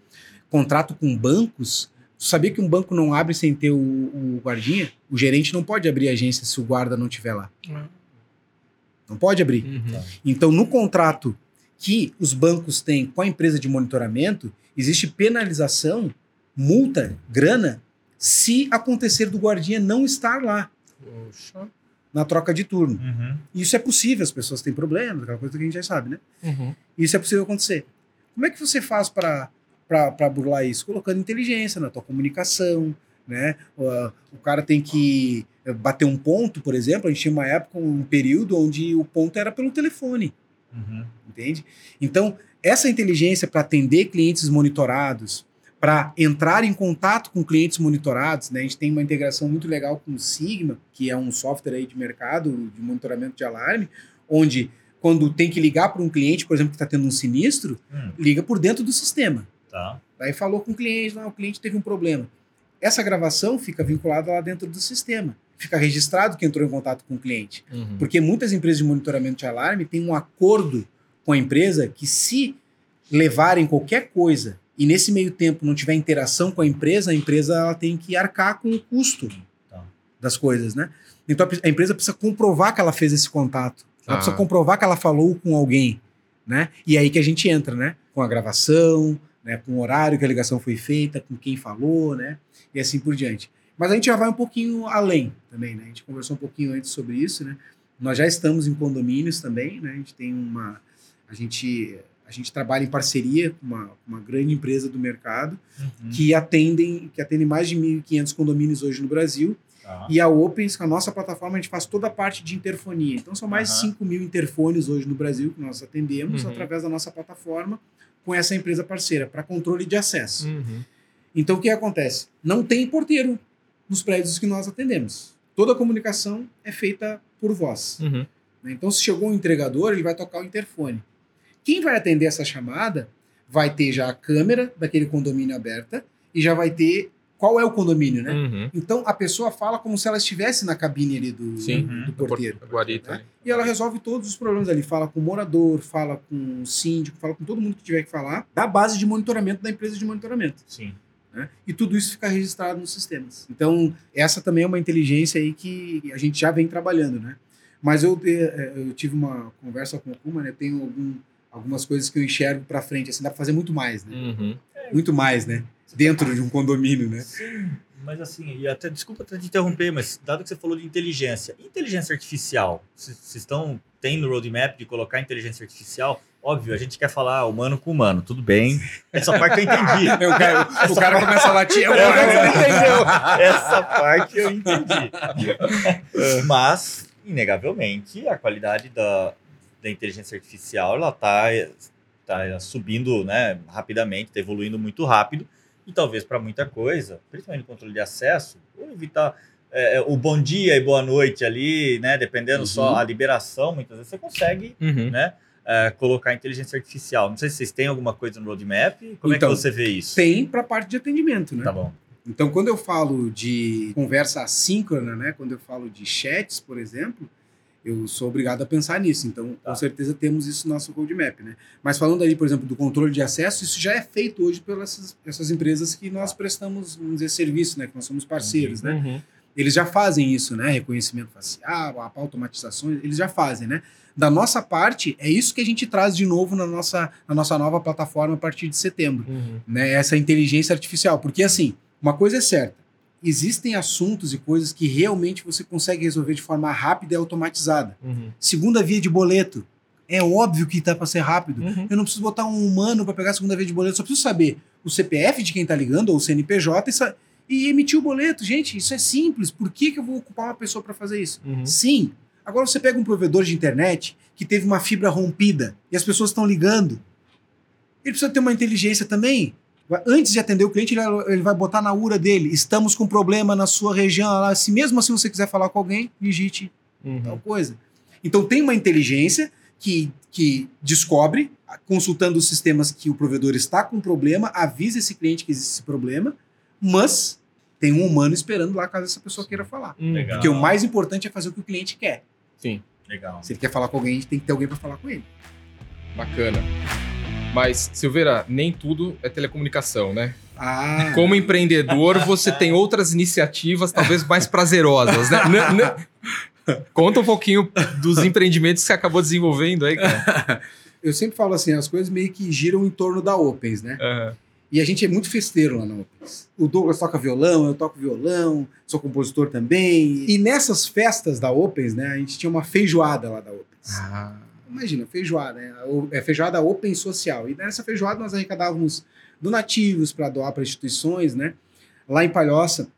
contrato com bancos, sabia que um banco não abre sem ter o, o, guardinha? O gerente não pode abrir a agência se o guarda não estiver lá. Uhum. Não pode abrir. Uhum. Então, no contrato que os bancos têm com a empresa de monitoramento, existe penalização multa, grana, se acontecer do guardinha não estar lá. Poxa. Na troca de turno. Uhum. Isso é possível, as pessoas têm problemas, aquela coisa que a gente já sabe, né? Uhum. Isso é possível acontecer. Como é que você faz para burlar isso? Colocando inteligência na tua comunicação, né? O, o, cara tem que bater um ponto, por exemplo. A gente tinha uma época, um período onde o ponto era pelo telefone. Uhum. Entende? Então, essa inteligência para atender clientes monitorados, para entrar em contato com clientes monitorados. Né? A gente tem uma integração muito legal com o Sigma, que é um software aí de mercado de monitoramento de alarme, onde quando tem que ligar para um cliente, por exemplo, que está tendo um sinistro, hum. liga por dentro do sistema. Tá. Daí falou com o cliente, não, o cliente teve um problema. Essa gravação fica vinculada lá dentro do sistema. Fica registrado que entrou em contato com o cliente. Uhum. Porque muitas empresas de monitoramento de alarme têm um acordo com a empresa que se levarem qualquer coisa e nesse meio tempo não tiver interação com a empresa, a empresa ela tem que arcar com o custo tá. das coisas, né? Então a empresa precisa comprovar que ela fez esse contato. Ela ah. precisa comprovar que ela falou com alguém, né? E é aí que a gente entra, né? Com a gravação, né? com o horário que a ligação foi feita, com quem falou, né? E assim por diante. Mas a gente já vai um pouquinho além também, né? A gente conversou um pouquinho antes sobre isso, né? Nós já estamos em condomínios também, né? A gente tem uma. A gente, a gente trabalha em parceria com uma, uma grande empresa do mercado Uhum. que atendem, que atendem mais de 1.500 condomínios hoje no Brasil. Tá. E a Opens, com a nossa plataforma, a gente faz toda a parte de interfonia. Então, são mais de Aham. 5 mil interfones hoje no Brasil que nós atendemos Uhum. através da nossa plataforma com essa empresa parceira para controle de acesso. Uhum. Então, o que acontece? Não tem porteiro nos prédios que nós atendemos. Toda a comunicação é feita por voz. Uhum. Então, se chegou um entregador, ele vai tocar o interfone. Quem vai atender essa chamada vai ter já a câmera daquele condomínio aberta e já vai ter qual é o condomínio, né? Uhum. Então a pessoa fala como se ela estivesse na cabine ali do, Sim. do porteiro. A guarita né? ali. E ela resolve todos os problemas ali. Fala com o morador, fala com o síndico, fala com todo mundo que tiver que falar, da base de monitoramento da empresa de monitoramento. Sim. né? E tudo isso fica registrado nos sistemas. Então, essa também é uma inteligência aí que a gente já vem trabalhando, né? Mas eu, eh, eu tive uma conversa com o Kuma, né? Tenho algum, algumas coisas que eu enxergo para frente, assim, dá para fazer muito mais, né? Uhum. Muito mais, né? Dentro de um condomínio, né? Sim, mas assim, e até desculpa até te interromper, mas dado que você falou de inteligência, inteligência artificial, vocês estão tem no roadmap de colocar inteligência artificial? Óbvio, a gente quer falar humano com humano, tudo bem. Essa parte eu entendi. [laughs] É, o cara, o cara começa a latir, É, agora você não entendeu. Essa parte eu entendi. [laughs] Mas, inegavelmente, a qualidade da, da inteligência artificial ela tá, tá subindo né, rapidamente, está evoluindo muito rápido. E talvez para muita coisa, principalmente no controle de acesso, ou evitar é, o bom dia e boa noite ali, né? Dependendo Uhum. só a liberação, muitas vezes você consegue Uhum. né, é, colocar inteligência artificial. Não sei se vocês têm alguma coisa no roadmap. Como é Então, que você vê isso? Tem para parte de atendimento, né? Tá bom. Então, quando eu falo de conversa assíncrona, né? Quando eu falo de chats, por exemplo, eu sou obrigado a pensar nisso. Então, Tá. com certeza temos isso no nosso roadmap, né? Mas falando ali, por exemplo, do controle de acesso, isso já é feito hoje pelas essas, empresas que nós prestamos, vamos dizer, serviço, né? Que nós somos parceiros, né? Uhum. Eles já fazem isso, né? Reconhecimento facial, automatizações, eles já fazem, né? Da nossa parte, é isso que a gente traz de novo na nossa, na nossa nova plataforma a partir de setembro Uhum. né, essa inteligência artificial. Porque, assim, uma coisa é certa: existem assuntos e coisas que realmente você consegue resolver de forma rápida e automatizada. Uhum. Segunda via de boleto. É óbvio que tá para ser rápido. Uhum. Eu não preciso botar um humano para pegar a segunda via de boleto, só preciso saber o CPF de quem tá ligando, ou o CNPJ, e, e emitir o boleto. Gente, isso é simples. Por que, que eu vou ocupar uma pessoa para fazer isso? Uhum. Sim. Agora você pega um provedor de internet que teve uma fibra rompida e as pessoas estão ligando. Ele precisa ter uma inteligência também. Antes de atender o cliente, ele vai- ele vai botar na URA dele. Estamos com problema na sua região. lá. Se mesmo assim você quiser falar com alguém, digite tal Uhum. coisa. Então tem uma inteligência que, que descobre, consultando os sistemas que o provedor está com problema, avisa esse cliente que existe esse problema, mas tem um humano esperando lá caso essa pessoa queira falar. Uhum. Legal. Porque o mais importante é fazer o que o cliente quer. Sim, Legal. Se ele quer falar com alguém, tem que ter alguém para falar com ele. bacana. Mas, Silveira, nem tudo é telecomunicação, né? Ah, Como empreendedor, você tem outras iniciativas talvez mais prazerosas, né? Conta um pouquinho dos empreendimentos que você acabou desenvolvendo aí, cara. eu sempre falo assim, as coisas meio que giram em torno da Opens, né? Aham. E a gente é muito festeiro lá na Opens. O Douglas toca violão, eu toco violão, sou compositor também. E nessas festas da Opens, né, a gente tinha uma feijoada lá da Opens. Ah, Imagina, feijoada, né? O- É feijoada Open Social. E nessa feijoada nós arrecadávamos donativos para doar para instituições, né? Lá em Palhoça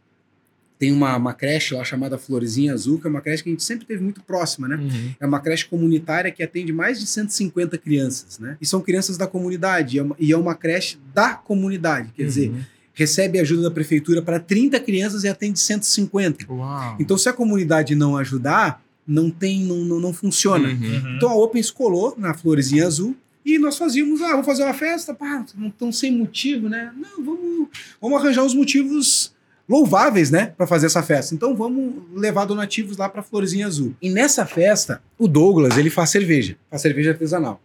tem uma, uma creche lá chamada Florezinha Azul, que é uma creche que a gente sempre teve muito próxima, né? uhum. É uma creche comunitária que atende mais de 150 crianças, né? E são crianças da comunidade, e é uma, e é uma creche da comunidade, quer dizer, Uhum. recebe ajuda da prefeitura para 30 crianças e atende 150. Uau. Então, se a comunidade não ajudar, não tem, não, não, não funciona. Uhum. Uhum. Então a Opens colou na Florezinha Azul e nós fazíamos, ah, vamos fazer uma festa, pá, não tão sem motivo, né? Não, vamos, vamos arranjar uns motivos louváveis, né, para fazer essa festa. Então vamos levar donativos lá para Florezinha Azul. E nessa festa, o Douglas, ele faz cerveja, faz cerveja artesanal.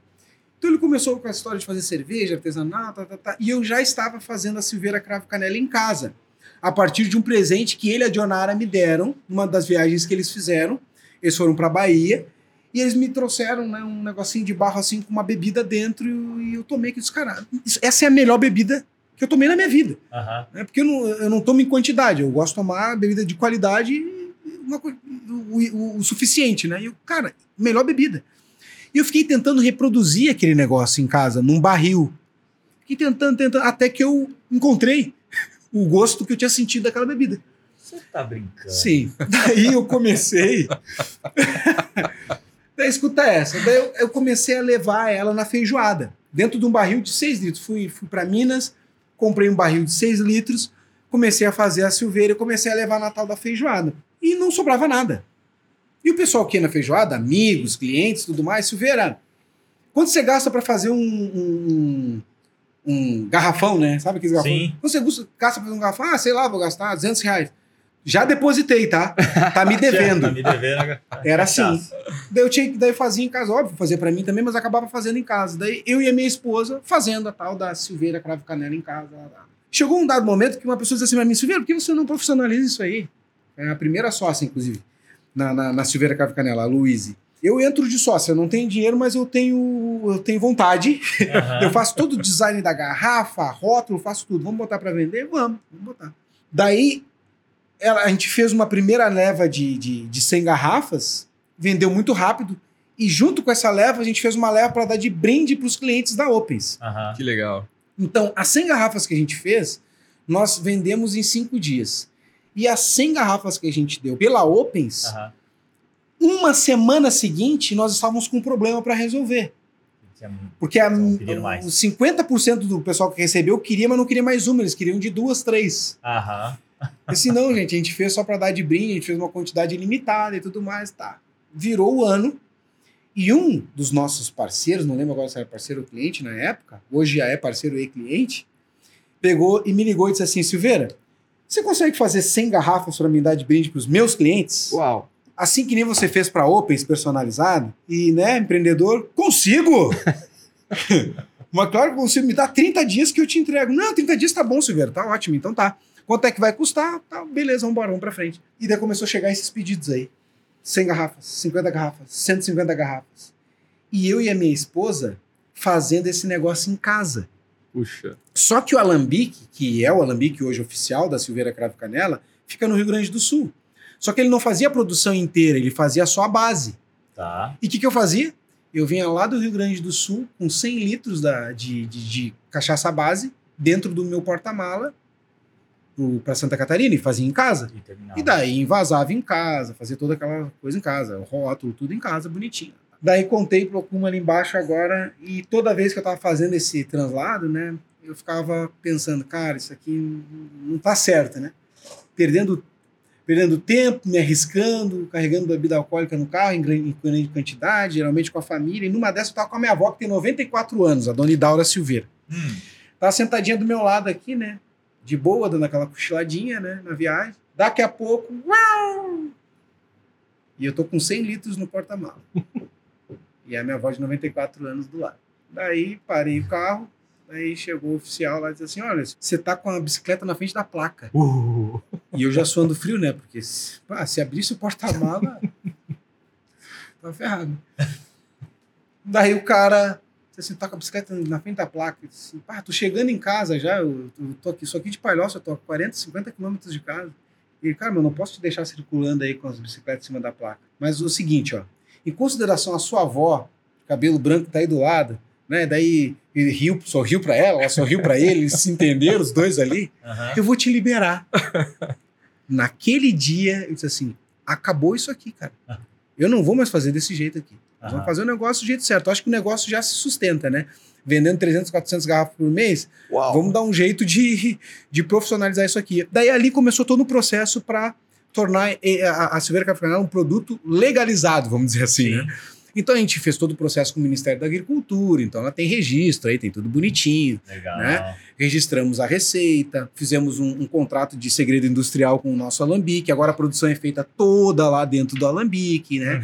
Então ele começou com a história de fazer cerveja artesanal, tá, tá, tá, e eu já estava fazendo a Silveira Cravo Canela em casa, a partir de um presente que ele e a Dionara me deram, numa das viagens que eles fizeram. Eles foram para Bahia e eles me trouxeram né, um negocinho de barro assim com uma bebida dentro e eu tomei que disse, cara, essa é a melhor bebida que eu tomei na minha vida. Aham. Né? Porque eu não, eu não tomo em quantidade, eu gosto de tomar bebida de qualidade uma, o, o, o, suficiente, né? E eu, cara, melhor bebida. E eu fiquei tentando reproduzir aquele negócio em casa, num barril. Fiquei tentando, tentando, até que eu encontrei [laughs] o gosto que eu tinha sentido daquela bebida. Você tá brincando? Sim. Daí eu comecei. [laughs] Daí escuta essa. Daí eu, eu, comecei a levar ela na feijoada, dentro de um barril de 6 litros. Fui, fui para Minas, comprei um barril de 6 litros, comecei a fazer a silveira e comecei a levar na tal da feijoada. E não sobrava nada. E o pessoal que ia na feijoada, amigos, clientes, tudo mais, silveira, quanto você gasta para fazer um, um, um, garrafão, né? Sabe aqueles garrafão? Sim. Quanto você gasta para fazer um garrafão? Ah, sei lá, vou gastar 200 reais. Já depositei, tá? Tá me [laughs] devendo. tá me devendo. Era assim. Daí eu tinha daí eu fazia em casa, óbvio, fazer para mim também, mas acabava fazendo em casa. Daí eu e a minha esposa fazendo a tal da Silveira Cravo Canela em casa. Chegou um dado momento que uma pessoa disse assim pra mim, Silveira, por que você não profissionaliza isso aí? É a primeira sócia, inclusive, na, na, na Silveira Cravo Canela, a Luíse. Eu entro de sócia, eu não tenho dinheiro, mas eu tenho, eu tenho vontade. Uhum. [laughs] eu faço todo o design da garrafa, rótulo, faço tudo. Vamos botar para vender? Vamos, vamos botar. Daí ela, a gente fez uma primeira leva de, de, de 100 garrafas, vendeu muito rápido. E junto com essa leva, a gente fez uma leva para dar de brinde para os clientes da Opens. Uhum. Que legal. Então, as 100 garrafas que a gente fez, nós vendemos em 5 dias. E as 100 garrafas que a gente deu pela Opens, uhum. uma semana seguinte, nós estávamos com um problema para resolver. Porque a, o 50% do pessoal que recebeu queria, mas não queria mais uma, eles queriam de duas, três. Aham. Assim, não, gente, a gente fez só para dar de brinde, a gente fez uma quantidade limitada e tudo mais, tá. Virou o ano e um dos nossos parceiros, não lembro agora se era parceiro ou cliente na época, hoje já é parceiro e cliente, pegou e me ligou e disse assim: Silveira, você consegue fazer 100 garrafas para me dar de brinde para os meus clientes? Uau! Assim que nem você fez para Opens personalizado e, né, empreendedor, consigo! [laughs] Mas claro que consigo me dar 30 dias que eu te entrego. Não, 30 dias tá bom, Silveira, tá ótimo, então tá. Quanto é que vai custar? Tá, beleza, vamos embora, vamos pra frente. E daí começou a chegar esses pedidos aí. 100 garrafas, 50 garrafas, 150 garrafas. E eu e a minha esposa fazendo esse negócio em casa. Puxa. Só que o alambique, que é o alambique hoje oficial da Silveira Cravo Canela, fica no Rio Grande do Sul. Só que ele não fazia a produção inteira, ele fazia só a base. Tá. E o que, que eu fazia? Eu vinha lá do Rio Grande do Sul com 100 litros da, de, de, de cachaça base dentro do meu porta-mala para Santa Catarina e fazia em casa. E, e daí invasava em casa, fazia toda aquela coisa em casa, o rótulo, tudo em casa, bonitinho. Daí contei pro Kuma ali embaixo agora e toda vez que eu tava fazendo esse translado, né, eu ficava pensando, cara, isso aqui não tá certo, né? Perdendo perdendo tempo, me arriscando, carregando bebida alcoólica no carro em grande, quantidade, geralmente com a família. E numa dessa eu tava com a minha avó, que tem 94 anos, a dona Idaura Silveira. Hum. Tava sentadinha do meu lado aqui, né? De boa, dando aquela cochiladinha, né, na viagem. Daqui a pouco, uau! E eu tô com 100 litros no porta-mala. [laughs] e a minha avó de 94 anos do lado. Daí parei o carro, Aí chegou o oficial lá e disse assim: Olha, você tá com a bicicleta na frente da placa. Uh. E eu já suando frio, né? Porque se, pá, se abrisse o porta-mala, [laughs] tava ferrado. Daí o cara você assim, com a bicicleta na frente da placa. Assim, pá, tô chegando em casa já, eu, eu tô aqui, só aqui de Palhoça, eu tô a 40, 50 quilômetros de casa. E ele, cara, mas eu não posso te deixar circulando aí com as bicicletas em cima da placa. Mas o seguinte, ó, em consideração a sua avó, cabelo branco tá aí do lado, né? Daí ele riu, sorriu para ela, ela sorriu para ele, eles se entenderam, os dois ali. Uhum. Eu vou te liberar. Naquele dia, eu disse assim: acabou isso aqui, cara. Eu não vou mais fazer desse jeito aqui. Uhum. Vamos fazer o negócio do jeito certo. Eu acho que o negócio já se sustenta, né? Vendendo 300, 400 garrafas por mês, Uau. vamos dar um jeito de, de profissionalizar isso aqui. Daí ali começou todo o processo para tornar eh, a, a Silveira Café um produto legalizado, vamos dizer assim, Sim. né? Então a gente fez todo o processo com o Ministério da Agricultura, então ela tem registro aí, tem tudo bonitinho. Legal. Né? Registramos a receita, fizemos um, um, contrato de segredo industrial com o nosso alambique, agora a produção é feita toda lá dentro do alambique, né?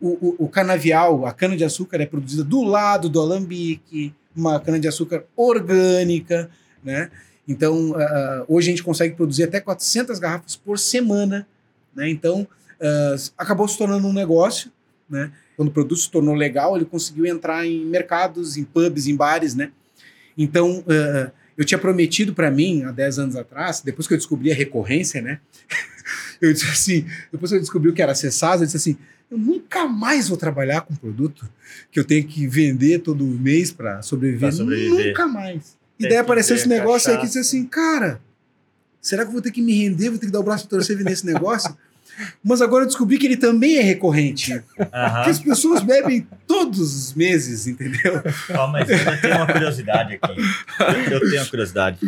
Uhum. O, o, o canavial, a cana-de-açúcar é produzida do lado do alambique, uma cana-de-açúcar orgânica, né? Então, uh, hoje a gente consegue produzir até 400 garrafas por semana, né? Então, uh, acabou se tornando um negócio, né? Quando o produto se tornou legal, ele conseguiu entrar em mercados, em pubs, em bares, né? Então, uh, eu tinha prometido para mim, há 10 anos atrás, depois que eu descobri a recorrência, né? [laughs] Eu disse assim, depois que eu descobri o que era acessado, eu disse assim, eu nunca mais vou trabalhar com produto que eu tenho que vender todo mês para sobreviver. Sobreviver. Nunca mais. E Tem daí apareceu esse negócio aí que cachaça. disse assim, cara, será que eu vou ter que me render, vou ter que dar o braço pra torcer e vender esse negócio? Mas agora eu descobri que ele também é recorrente. Porque Aham. as pessoas bebem todos os meses, entendeu? Ó, mas eu tenho uma curiosidade aqui. Eu, eu tenho uma curiosidade.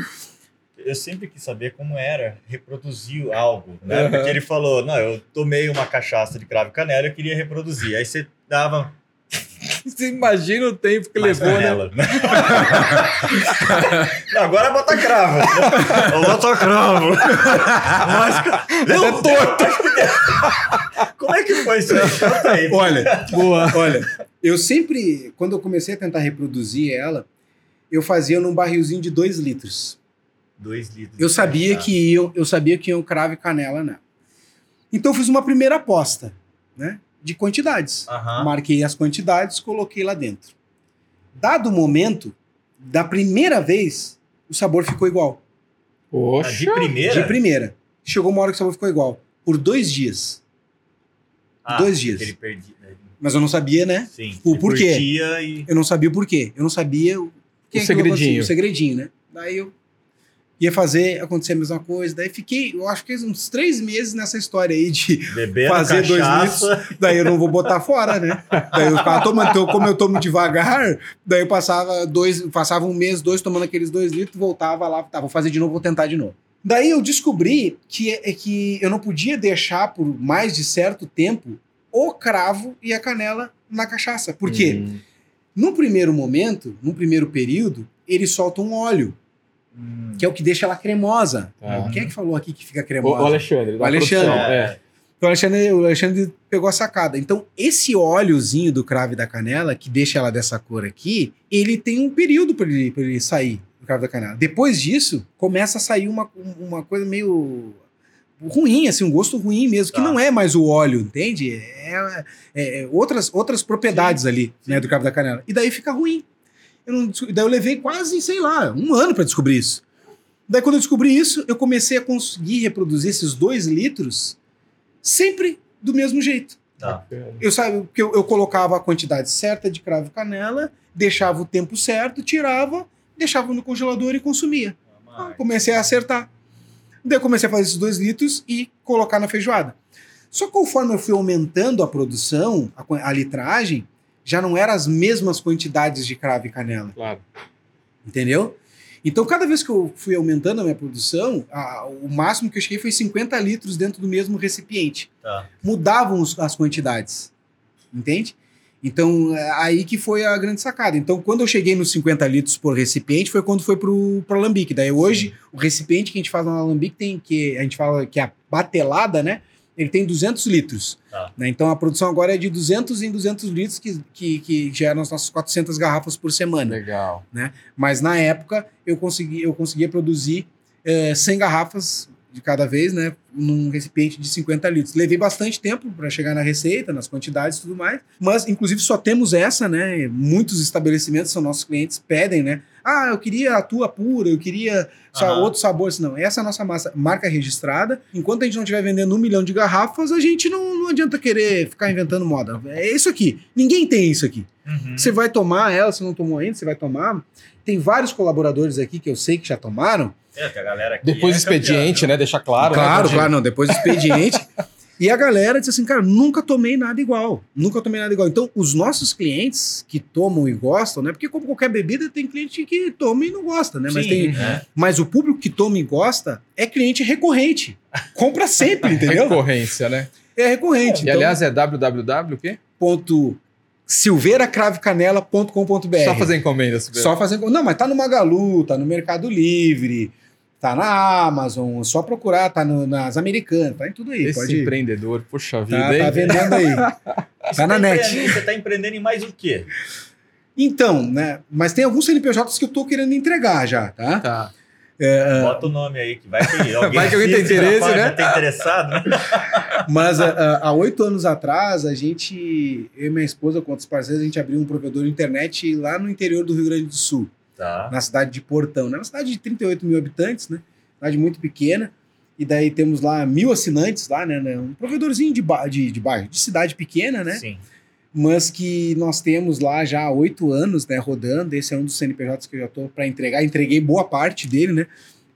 Eu sempre quis saber como era reproduzir algo, né? Aham. Porque ele falou, não, eu tomei uma cachaça de cravo e canela, eu queria reproduzir. Aí você dava [laughs] Você imagina o tempo que mais levou, né? canela. [laughs] Não, agora é botar cravo. Vou botar cravo. Mas, torto. Deus! Como é que foi isso aí? Olha, Boa. olha, eu sempre, quando eu comecei a tentar reproduzir ela, eu fazia num barrilzinho de 2 litros. Dois litros. Eu sabia que iam, eu sabia que iam cravo e canela nela. Então eu fiz uma primeira aposta, né? De quantidades. Aham. Marquei as quantidades, coloquei lá dentro. Dado o momento, da primeira vez, o sabor ficou igual. Ah, Poxa. De primeira? De primeira. Chegou uma hora que o sabor ficou igual. Por dois dias. Ah, dois dias. Ele perdi. né? Mas eu não sabia, né? Sim. O Ele porquê? e... Eu não sabia o porquê. Eu não sabia o, que O é segredinho. O segredinho, né? Daí eu ia fazer acontecer a mesma coisa. Daí fiquei, eu acho que uns três meses nessa história aí de Bebendo Fazer dois cachaça. daí eu não vou botar fora, né? Daí eu ficava tomando, então, como eu tomo devagar, daí eu passava dois, passava um mês, dois tomando aqueles dois litros, voltava lá, tá, vou fazer de novo, vou tentar de novo. Daí eu descobri que, é que eu não podia deixar por mais de certo tempo o cravo e a canela na cachaça. Por quê? Hum. No primeiro momento, no primeiro período, ele solta um óleo, Hum. que é o que deixa ela cremosa. Tá. Quem é que falou aqui que fica cremosa? o Alexandre. O Alexandre. É. Então, o Alexandre, o Alexandre pegou a sacada. Então, esse óleozinho do cravo da canela, que deixa ela dessa cor aqui, ele tem um período para ele, pra ele sair, o cravo da canela. Depois disso, começa a sair uma, uma coisa meio ruim, assim, um gosto ruim mesmo, que Tá. não é mais o óleo, entende? É, é- é outras, outras propriedades ali, né, do cravo da canela. E daí fica ruim. Eu não, daí eu levei quase, sei lá, um ano para descobrir isso. Daí quando eu descobri isso, eu comecei a conseguir reproduzir esses dois litros sempre do mesmo jeito. Tá. Eu sabe que eu, eu colocava a quantidade certa de cravo e canela, deixava o tempo certo, tirava, deixava no congelador e consumia. Ah, comecei a acertar. Daí eu comecei a fazer esses dois litros e colocar na feijoada. Só conforme eu fui aumentando a produção, a, a litragem, já não eram as mesmas quantidades de cravo e canela. Claro. Entendeu? Então, cada vez que eu fui aumentando a minha produção, a- o máximo que eu cheguei foi 50 litros dentro do mesmo recipiente. Tá. Mudavam os- as quantidades. Entende? Então, é aí que foi a grande sacada. Então, quando eu cheguei nos 50 litros por recipiente, foi quando foi pro, pro alambique. Daí, hoje, o recipiente que a gente faz no alambique tem que a gente fala que é a batelada, né? Ele tem 200 litros. Tá. né? Então, a produção agora é de 200 em 200 litros, que, que, que geram as nossas 400 garrafas por semana. Legal. Mas na época eu consegui, eu conseguia produzir eh, 100 garrafas de cada vez, né? Num recipiente de 50 litros. Levei bastante tempo para chegar na receita, nas quantidades e tudo mais. Mas, inclusive, só temos essa, né? Muitos estabelecimentos são nossos clientes, pedem, né? Ah, eu queria a tua pura, eu queria Aham. outro sabor. Não, essa é a nossa massa, marca registrada. Enquanto a gente não estiver vendendo um milhão de garrafas, a gente não, não adianta querer ficar inventando moda. É isso aqui. Ninguém tem isso aqui. Uhum. Você vai tomar ela, se não tomou ainda, você vai tomar. Tem vários colaboradores aqui que eu sei que já tomaram. É, que a galera aqui Depois é do expediente, campeã, né? Deixar claro. claro, né? claro, não. Depois do expediente. [laughs] e a galera disse assim, cara, nunca tomei nada igual. Nunca tomei nada igual. Então, os nossos clientes que tomam e gostam, né? Porque como qualquer bebida, tem cliente que toma e não gosta, né? Mas, Sim, tem, né? mas o público que toma e gosta é cliente recorrente. Compra sempre, [laughs] entendeu? Recorrência, né? É recorrente. E aliás, é www o quê? ponto silveiracravecanela.com.br Só fazer encomenda, Silveira. Só fazer. Não, mas tá no Magalu, tá no Mercado Livre, tá na Amazon, só procurar, tá no- nas Americanas, tá em tudo aí. Esse pode ir. empreendedor, puxa vida, Tá, hein? tá vendendo aí. [laughs] Você tá na net. empreendendo- Você tá empreendendo em mais o quê? Então, né? Mas tem alguns CNPJs que eu tô querendo entregar já, tá? Tá. Bota o nome aí, que vai que alguém, Vai que alguém tem interesse, né? Tá interessado, né? [laughs] Mas a- a- há oito anos atrás, a gente, eu e minha esposa, com outros parceiros, a gente abriu um provedor de internet lá no interior do Rio Grande do Sul. Tá. na cidade de Portão, né? Uma cidade de 38 mil habitantes, né? Cidade muito pequena. E daí temos lá mil assinantes lá, né? né, Um provedorzinho de, ba de, de bairro, de cidade pequena, né? Sim. Mas que nós temos lá já há oito anos, né? Rodando. Esse é um dos CNPJs que eu já tô para entregar. Entreguei boa parte dele, né?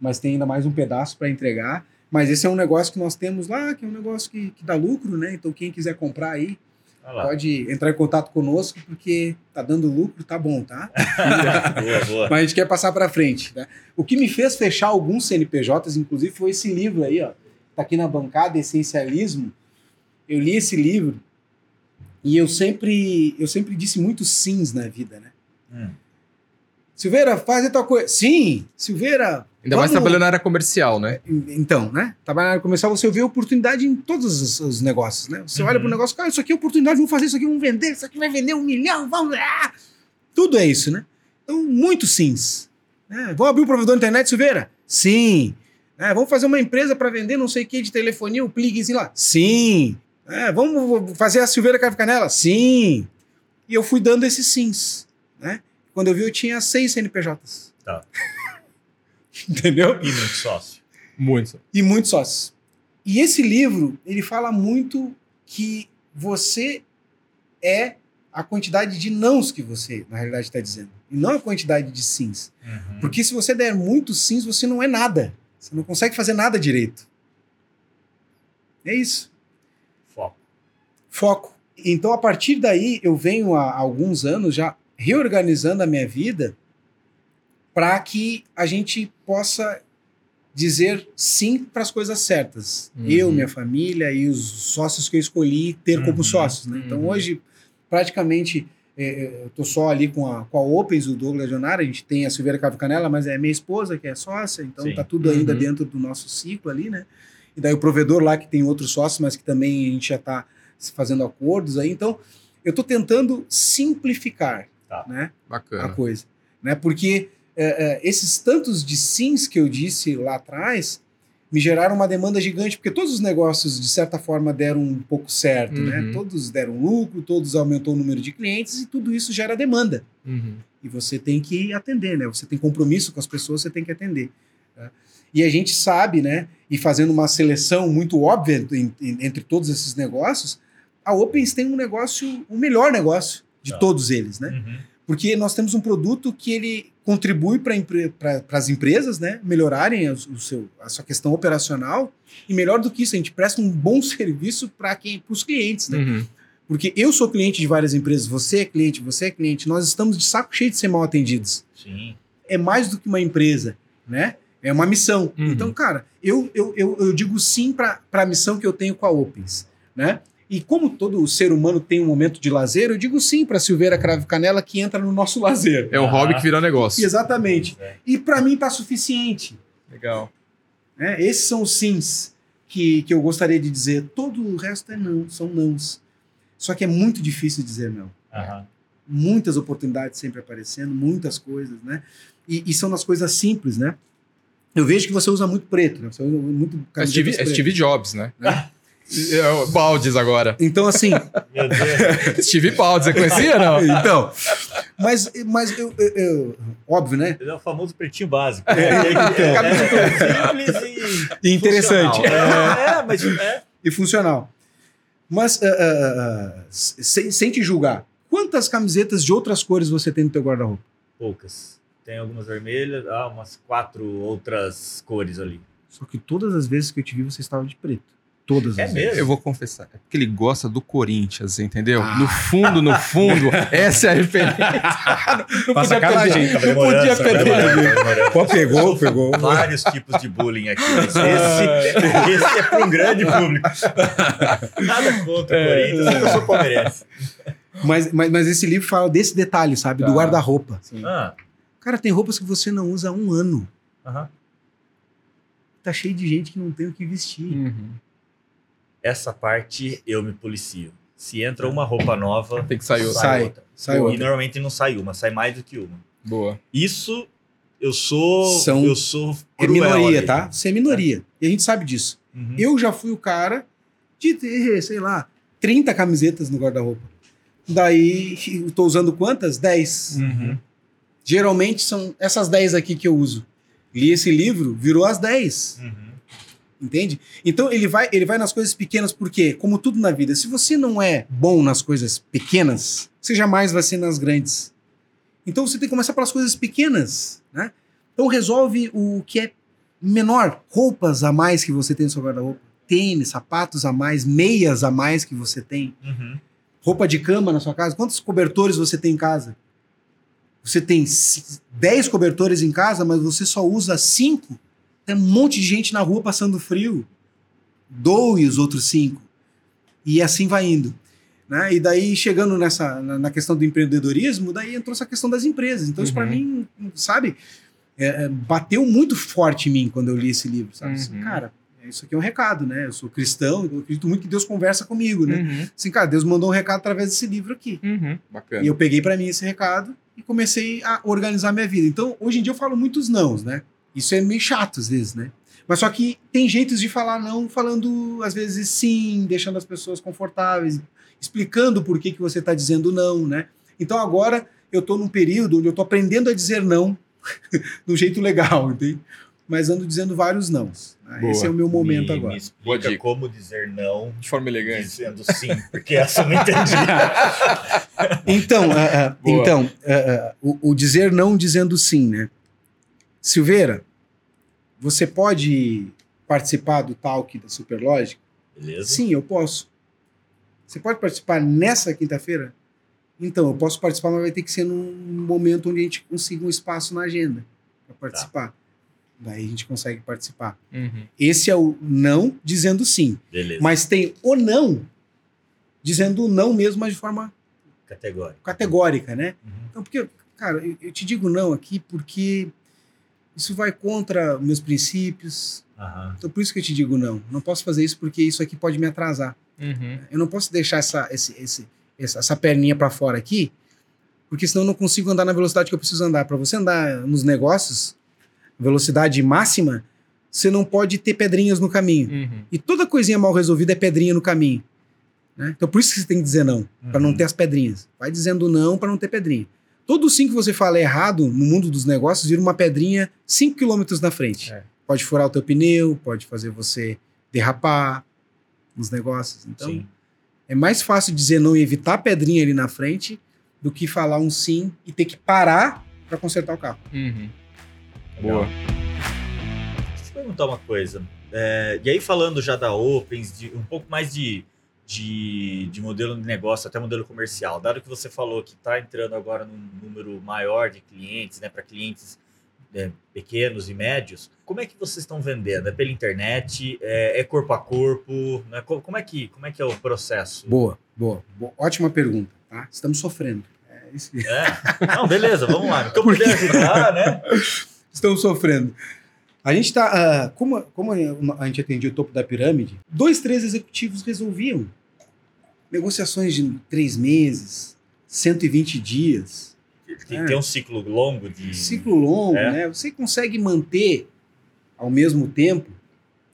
Mas tem ainda mais um pedaço para entregar. Mas esse é um negócio que nós temos lá, que é um negócio que, que dá lucro, né? Então quem quiser comprar aí, Pode entrar em contato conosco, porque tá dando lucro, tá bom, tá? [laughs] boa, boa. Mas a gente quer passar para frente. Né? O que me fez fechar alguns CNPJs, inclusive, foi esse livro aí, ó. Tá aqui na bancada, Essencialismo. Eu li esse livro e eu sempre, eu sempre disse muitos sims na vida, né? Hum. Silveira, faz a tua coisa. Sim, Silveira. Ainda mais vamos- trabalhando na área comercial, né? Então, né? Trabalhar na área comercial, você vê oportunidade em todos os, os negócios, né? Você Uhum. olha para o negócio, cara, isso aqui é oportunidade, vamos fazer isso aqui, vamos vender, isso aqui vai vender um milhão, vamos. Ah! Tudo é isso, né? Então, muitos sims. Né? Vamos abrir um provedor de internet, Silveira? Sim. É, vamos fazer uma empresa para vender não sei o que de telefonia, o plugzinho lá? Sim. É, vamos fazer a Silveira Crave Canela? Sim. E eu fui dando esses sims, né? Quando eu vi, eu tinha seis CNPJs. Tá. [laughs] Entendeu? E muito sócio. Muito. e muitos sócios. E esse livro, ele fala muito que você é a quantidade de nãos que você, na realidade, está dizendo. E não a quantidade de sims. Uhum. Porque se você der muitos sims, você não é nada. Você não consegue fazer nada direito. É isso. Foco. Foco. Então, a partir daí, eu venho há alguns anos já reorganizando a minha vida para que a gente possa dizer sim para as coisas certas. Uhum. Eu, minha família e os sócios que eu escolhi ter Uhum. como sócios. Né? Então, Uhum. hoje, praticamente, é, eu estou só ali com a, com a Opens, o Douglas Leonardo, a gente tem a Silveira Cavo Canela, mas é minha esposa que é sócia, então Sim. tá tudo ainda Uhum. dentro do nosso ciclo ali, né? E daí o provedor lá que tem outros sócios, mas que também a gente já está fazendo acordos aí. Então, eu estou tentando simplificar Tá. né, a coisa. Né? Porque é, é, esses tantos de sims que eu disse lá atrás me geraram uma demanda gigante, porque todos os negócios, de certa forma, deram um pouco certo, né? Uhum. Todos deram lucro, todos aumentou o número de clientes e tudo isso gera demanda. Uhum. E você tem que atender, né? Você tem compromisso com as pessoas, você tem que atender. tá? E a gente sabe, né? E fazendo uma seleção muito óbvia entre todos esses negócios, a Opens tem um negócio, o melhor negócio de Tá. todos eles, né? Uhum. Porque nós temos um produto que ele contribui para as empresas, né? Melhorarem o seu, a sua questão operacional. E melhor do que isso, a gente presta um bom [laughs] serviço para quem, para os clientes, né? Uhum. Porque eu sou cliente de várias empresas, você é cliente, você é cliente, nós estamos de saco cheio de ser mal atendidos. Sim. É mais do que uma empresa, né? É uma missão. Uhum. Então, cara, eu, eu, eu, eu digo sim para a missão que eu tenho com a Opens, né? E como todo ser humano tem um momento de lazer, eu digo sim para Silveira Cravo Canela que entra no nosso lazer. É o Ah. hobby que virou negócio. Exatamente. É. E para mim tá suficiente. Legal. Né? Esses são os sims que, que eu gostaria de dizer. Todo o resto é não, são nãos. Só que é muito difícil dizer não. Aham. muitas oportunidades sempre aparecendo, muitas coisas, né? E, e são nas coisas simples, né? Eu vejo que você usa muito preto, né? Você usa muito É Steve, é. Steve Jobs, né? É o Baldes agora. Então, assim, [laughs] Meu Deus. Steve Baldes, você conhecia não? então, mas, mas eu, eu- eu- óbvio, né? Ele é o famoso pretinho básico. É, É, então. é simples e. E interessante. funcional. É, mas é. E funcional. Mas, ah, ah, sem, sem te julgar, quantas camisetas de outras cores você tem no teu guarda-roupa? Poucas. Tem algumas vermelhas, ah, umas quatro outras cores ali. Só que todas as vezes que eu te vi, você estava de preto. Todas É as mesmo? vezes. Eu vou confessar. É porque ele gosta do Corinthians, entendeu? Ah. No fundo, no fundo, [laughs] essa é a referência. não Pra podia perder. Não podia perder. Pô, pegou, pegou. Vários tipos de bullying aqui. Esse, esse é para um grande público. Nada contra o Corinthians, eu sou palmeirense. Mas, mas, mas esse livro fala desse detalhe, sabe? Tá. Do guarda-roupa. Ah, Cara, tem roupas que você não usa há um ano. aham. Tá cheio de gente que não tem o que vestir. Uhum. Essa parte eu me policio. Se entra uma roupa nova, Tem que sair outra. Sai. outra. Sai E outra. normalmente não sai uma, sai mais do que uma. Boa. Isso eu sou. São- eu sou É minoria, ali. tá? Você é minoria. E a gente sabe disso. Uhum. Eu já fui o cara de ter, sei lá, 30 camisetas no guarda-roupa. Daí, eu tô usando quantas? 10. Uhum. Geralmente são essas 10 aqui que eu uso. Li esse livro, virou as 10. Uhum. Entende? Então ele vai, ele vai nas coisas pequenas porque, como tudo na vida, se você não é bom nas coisas pequenas, você jamais vai ser nas grandes. Então você tem que começar pelas coisas pequenas, né? Então resolve o que é menor, roupas a mais que você tem no seu guarda-roupa, tênis, sapatos a mais, meias a mais que você tem, Uhum. roupa de cama na sua casa. Quantos cobertores você tem em casa? Você tem 10 cobertores em casa, mas você só usa 5. Tem um monte de gente na rua passando frio. Doe os outros 5. E assim vai indo. Né? E daí, chegando nessa, na, na questão do empreendedorismo, daí entrou essa questão das empresas. Então, isso para Uhum. mim, sabe, é, é, bateu muito forte em mim quando eu li esse livro. Sabe? Assim, Uhum. cara, isso aqui é um recado, né? Eu sou cristão, eu acredito muito que Deus conversa comigo, né? Uhum, Assim, cara, Deus mandou um recado através desse livro aqui. uhum, bacana. E eu peguei pra mim esse recado e comecei a organizar minha vida. Então, hoje em dia eu falo muitos nãos, né? Isso é meio chato às vezes, né? Mas só que tem jeitos de falar não, falando às vezes sim, deixando as pessoas confortáveis, explicando por que, que você tá dizendo não, né? Então agora eu tô num período onde eu tô aprendendo a dizer não [laughs] do jeito legal, entende? Mas ando dizendo vários nãos. né? Boa. Esse é o meu momento me, agora. Me Boa explica como dizer não De forma elegante. dizendo sim, porque essa eu não entendi. [laughs] Então, ah, Boa. então ah, o, o dizer não dizendo sim, né? Silveira, você pode participar do talk da Superlógica? Beleza? Sim, eu posso. Você pode participar nessa quinta-feira? Então, eu posso participar, mas vai ter que ser num momento onde a gente consiga um espaço na agenda para participar. Daí a gente consegue participar. Uhum. Esse é o não dizendo sim. Beleza. Mas tem o não dizendo o não mesmo, mas de forma Categórico. categórica, né? Uhum. Então, porque, cara, eu, eu te digo não aqui porque isso vai contra meus princípios. Aham. Então, por isso que eu te digo não. Não posso fazer isso porque isso aqui pode me atrasar. Uhum. Eu não posso deixar essa, esse, esse, essa, essa perninha para fora aqui, porque senão eu não consigo andar na velocidade que eu preciso andar. Para você andar nos negócios, velocidade máxima, você não pode ter pedrinhas no caminho. Uhum. E toda coisinha mal resolvida é pedrinha no caminho. né? Então por isso que você tem que dizer não, para não Uhum. ter as pedrinhas. Vai dizendo não para não ter pedrinha. Todo sim que você fala errado no mundo dos negócios vira uma pedrinha 5 km na frente. É. Pode furar o teu pneu, pode fazer você derrapar nos negócios. Então Sim. é mais fácil dizer não e evitar a pedrinha ali na frente do que falar um sim e ter que parar para consertar o carro. Uhum. Boa. Deixa eu te perguntar uma coisa. É, e aí, falando já da Opens, de, um pouco mais de, de, de modelo de negócio, até modelo comercial, dado que você falou que está entrando agora num número maior de clientes, né, para clientes é, pequenos e médios, como é que vocês estão vendendo? É pela internet? É, é corpo a corpo? Né? Co- Como, é que, como é que é o processo? Boa, boa, boa. Ótima pergunta, tá? Estamos sofrendo. É isso É? Não, beleza, vamos lá. Então, puder ajudar, né? [laughs] Estamos sofrendo. A gente está. como, como a gente atendia o topo da pirâmide, dois, três executivos resolviam negociações de três meses, 120 dias, Tem que ter um ciclo longo de. ciclo longo, É. né? Você consegue manter ao mesmo tempo,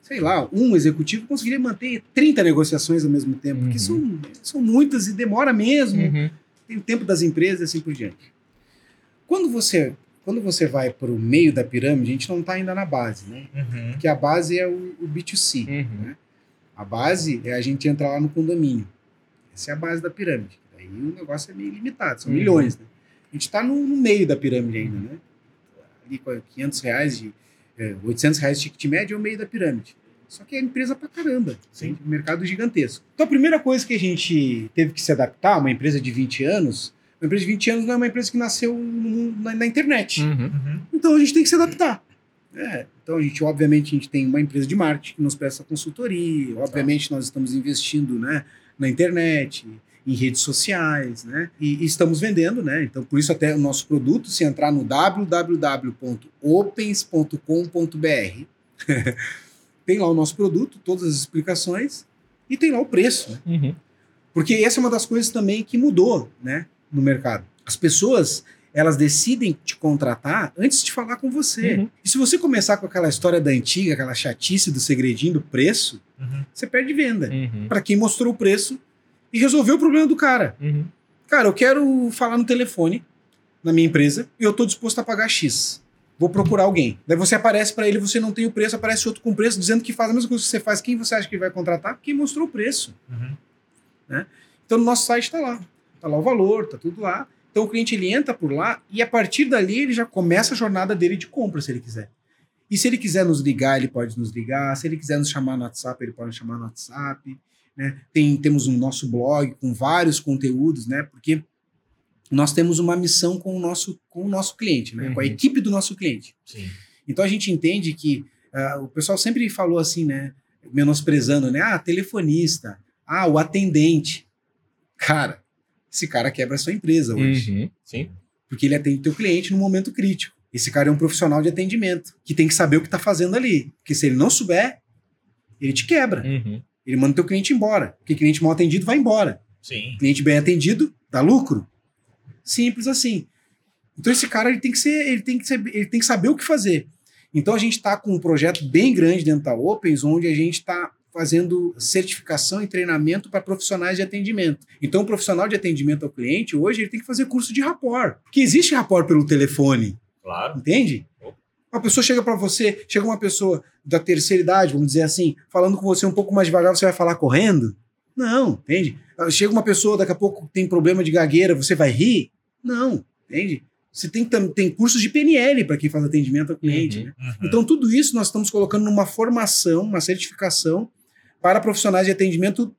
sei lá, um executivo conseguiria manter 30 negociações ao mesmo tempo, porque são, são muitas e demora mesmo Uhum. tem o tempo das empresas e assim por diante. Quando você, quando você vai para o meio da pirâmide, a gente não está ainda na base, né? Uhum. Porque a base é o, o B2C. Uhum. A base é a gente entrar lá no condomínio. Essa é a base da pirâmide. Aí o negócio é meio limitado, são Uhum. milhões. Né? A gente está no, no meio da pirâmide ainda, né? Ali com 500 reais, de, é, 800 reais de ticket médio é o meio da pirâmide. Só que é empresa pra caramba. Sim. Um mercado gigantesco. Então a primeira coisa que a gente teve que se adaptar, uma empresa de 20 anos, uma empresa de 20 anos não é uma empresa que nasceu no- na, na internet. Uhum. Uhum. Então a gente tem que se adaptar. É, então a gente, obviamente, a gente tem uma empresa de marketing que nos presta consultoria, obviamente nós estamos investindo né, na internet, em redes sociais, né? E, e estamos vendendo, né? Então, por isso até o nosso produto, se entrar no www.opens.com.br, [laughs] tem lá o nosso produto, todas as explicações, e tem lá o preço, né? Uhum. Porque essa é uma das coisas também que mudou, né, no mercado. As pessoas, elas decidem te contratar antes de falar com você. Uhum. E se você começar com aquela história da antiga, aquela chatice do segredinho do preço, Uhum. você perde venda. Uhum. Para quem mostrou o preço e resolveu o problema do cara. Uhum. Cara, eu quero falar no telefone na minha empresa e eu tô disposto a pagar X. Vou procurar alguém. Daí você aparece para ele, você não tem o preço, aparece outro com preço, dizendo que faz a mesma coisa que você faz. Quem você acha que vai contratar? Quem mostrou o preço. Uhum. Né? Então no nosso site está lá. Está lá o valor, está tudo lá. Então o cliente ele entra por lá e a partir dali ele já começa a jornada dele de compra, se ele quiser. E se ele quiser nos ligar, ele pode nos ligar. Se ele quiser nos chamar no WhatsApp, ele pode nos chamar no WhatsApp. Né? Tem, temos um nosso blog com vários conteúdos, né? Porque nós temos uma missão com o nosso, com o nosso cliente, né? Uhum. com a equipe do nosso cliente. Sim. Então a gente entende que uh, o pessoal sempre falou assim, né? Menosprezando, né? Ah, telefonista. Ah, o atendente. Cara, esse cara quebra a sua empresa hoje. Uhum. Sim. Porque ele atende teu cliente no momento crítico. Esse cara é um profissional de atendimento que tem que saber o que está fazendo ali. Porque se ele não souber, ele te quebra. Uhum. Ele manda teu cliente embora. Porque cliente mal atendido vai embora. Sim. Cliente bem atendido dá lucro. Simples assim. Então esse cara ele tem que ser, ele tem que ser, ele tem que saber o que fazer. Então a gente está com um projeto bem grande dentro da Opens, onde a gente está fazendo certificação e treinamento para profissionais de atendimento. Então o profissional de atendimento ao cliente hoje ele tem que fazer curso de rapport, porque existe rapport pelo telefone, Claro. entende? Uma pessoa chega para você, chega uma pessoa da terceira idade, vamos dizer assim, falando com você um pouco mais devagar, você vai falar correndo? Não, entende? Chega uma pessoa, daqui a pouco tem problema de gagueira, você vai rir? Não, entende? Você tem, tem cursos de PNL para quem faz atendimento ao cliente. Uhum. né? Uhum. Então, tudo isso nós estamos colocando numa formação, uma certificação para profissionais de atendimento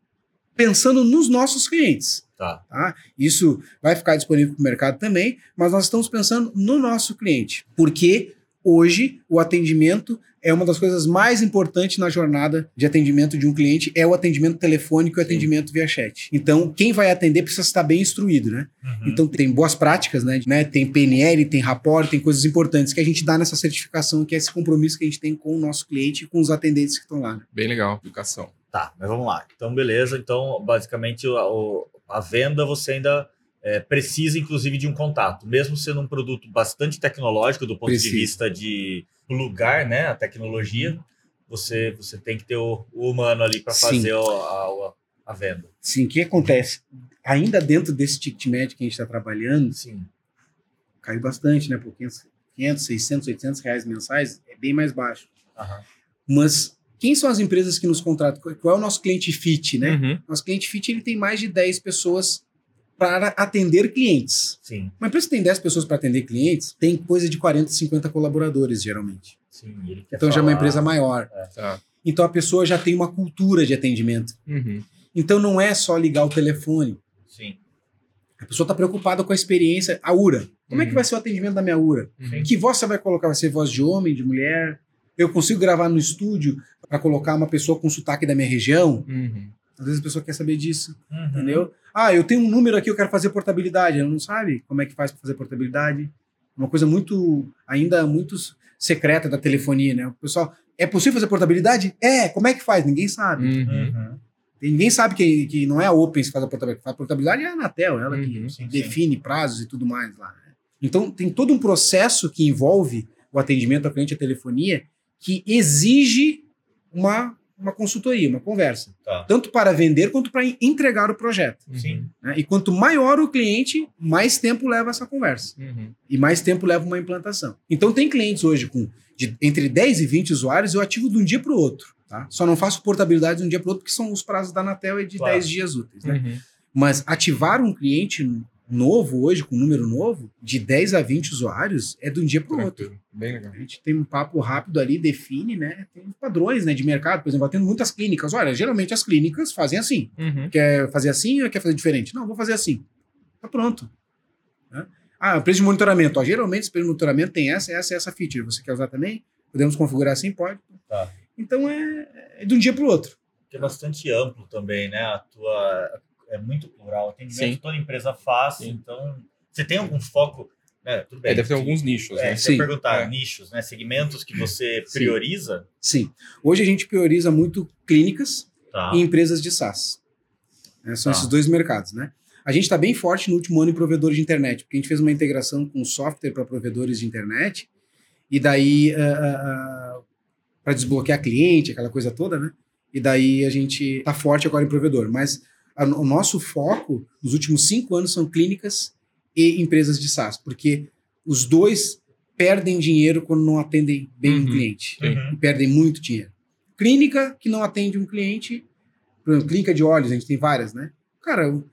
pensando nos nossos clientes. Tá. Tá? Isso vai ficar disponível para o mercado também, mas nós estamos pensando no nosso cliente. Porque hoje o atendimento é uma das coisas mais importantes na jornada de atendimento de um cliente, é o atendimento telefônico e o Sim. atendimento via chat. Então, quem vai atender precisa estar bem instruído, né? Uhum. Então tem boas práticas, né? né? Tem PNL, tem rapport, tem coisas importantes que a gente dá nessa certificação, que é esse compromisso que a gente tem com o nosso cliente e com os atendentes que estão lá. né? Bem legal. Educação. Tá, mas vamos lá. Então, beleza. Então, basicamente, o- a venda você ainda é, precisa, inclusive, de um contato. Mesmo sendo um produto bastante tecnológico do ponto de Precisa. vista de lugar, né? A tecnologia, você, você tem que ter o, o humano ali para fazer a, a- a venda. Sim, o que acontece? Ainda dentro desse ticket médio que a gente está trabalhando, Sim. caiu bastante, né? Por 500, 500, 600, 800 reais mensais, é bem mais baixo. Aham. Mas quem são as empresas que nos contratam? Qual é o nosso cliente fit, né? Uhum. Nosso cliente fit ele tem mais de 10 pessoas para atender clientes. Sim, Uma empresa que tem 10 pessoas para atender clientes tem coisa de 40, 50 colaboradores, geralmente. sim. Ele quer Então já é uma falar- empresa maior. Tá. Então a pessoa já tem uma cultura de atendimento. Uhum. Então não é só ligar o telefone. Sim. A pessoa está preocupada com a experiência. A URA. Como é que Uhum. vai ser o atendimento da minha URA? Uhum. Que voz você vai colocar? Vai ser voz de homem, de mulher? Eu consigo gravar no estúdio para colocar uma pessoa com sotaque da minha região? Uhum. Às vezes a pessoa quer saber disso, Uhum. entendeu? Ah, eu tenho um número aqui, eu quero fazer portabilidade. Ela não sabe como é que faz para fazer portabilidade. Uma coisa muito, ainda muito secreta da telefonia, né? O pessoal, é possível fazer portabilidade? É, como é que faz? Ninguém sabe. Uhum. Uhum. Ninguém sabe que, que não é a Opens que faz a portabilidade. A portabilidade é a Anatel, ela que Uhum, sim, sim. define prazos e tudo mais lá. né? Então, tem todo um processo que envolve o atendimento ao cliente à telefonia que exige uma, uma consultoria, uma conversa. Tá. Tanto para vender quanto para entregar o projeto. Sim. né? E quanto maior o cliente, mais tempo leva essa conversa. Uhum. E mais tempo leva uma implantação. Então, tem clientes hoje com de, entre 10 e 20 usuários, eu ativo de um dia para o outro. Tá? Só não faço portabilidade de um dia para o outro, porque são os prazos da Anatel é de Claro. 10 dias úteis. Né? Uhum. Mas ativar um cliente novo hoje, com um número novo, de 10 a 20 usuários, é de um dia para o outro. Bem legal. A gente tem um papo rápido ali, define, né? Tem padrões né, de mercado, por exemplo, tendo muitas clínicas. Olha, geralmente as clínicas fazem assim. Uhum. Quer fazer assim ou quer fazer diferente? Não, vou fazer assim. Tá pronto. Né? Ah, preço de monitoramento. Ó, geralmente, esse preço de monitoramento tem essa, essa e essa feature. Você quer usar também? Podemos configurar assim? Pode. Tá. Então é, é de um dia para o outro. é bastante amplo também, né? A tua é muito plural. Atendimento Sim. toda empresa faz, Sim. então você tem algum foco, né? Tudo bem. É, deve ter alguns nichos, É, né? você Sim. perguntar É. nichos, né? Segmentos que você Sim. prioriza, Sim. Hoje a gente prioriza muito clínicas tá? e empresas de SaaS. né? São Tá. esses dois mercados, né? A gente está bem forte no último ano em provedores de internet, porque a gente fez uma integração com software para provedores de internet, e daí para desbloquear cliente, aquela coisa toda, né? E daí a gente está forte agora em provedor. Mas a- o nosso foco nos últimos cinco anos são clínicas e empresas de SaaS, porque os dois perdem dinheiro quando não atendem bem Uhum. um cliente. Uhum. E perdem muito dinheiro. Clínica que não atende um cliente, por exemplo, clínica de olhos, a gente tem várias, né? Cara,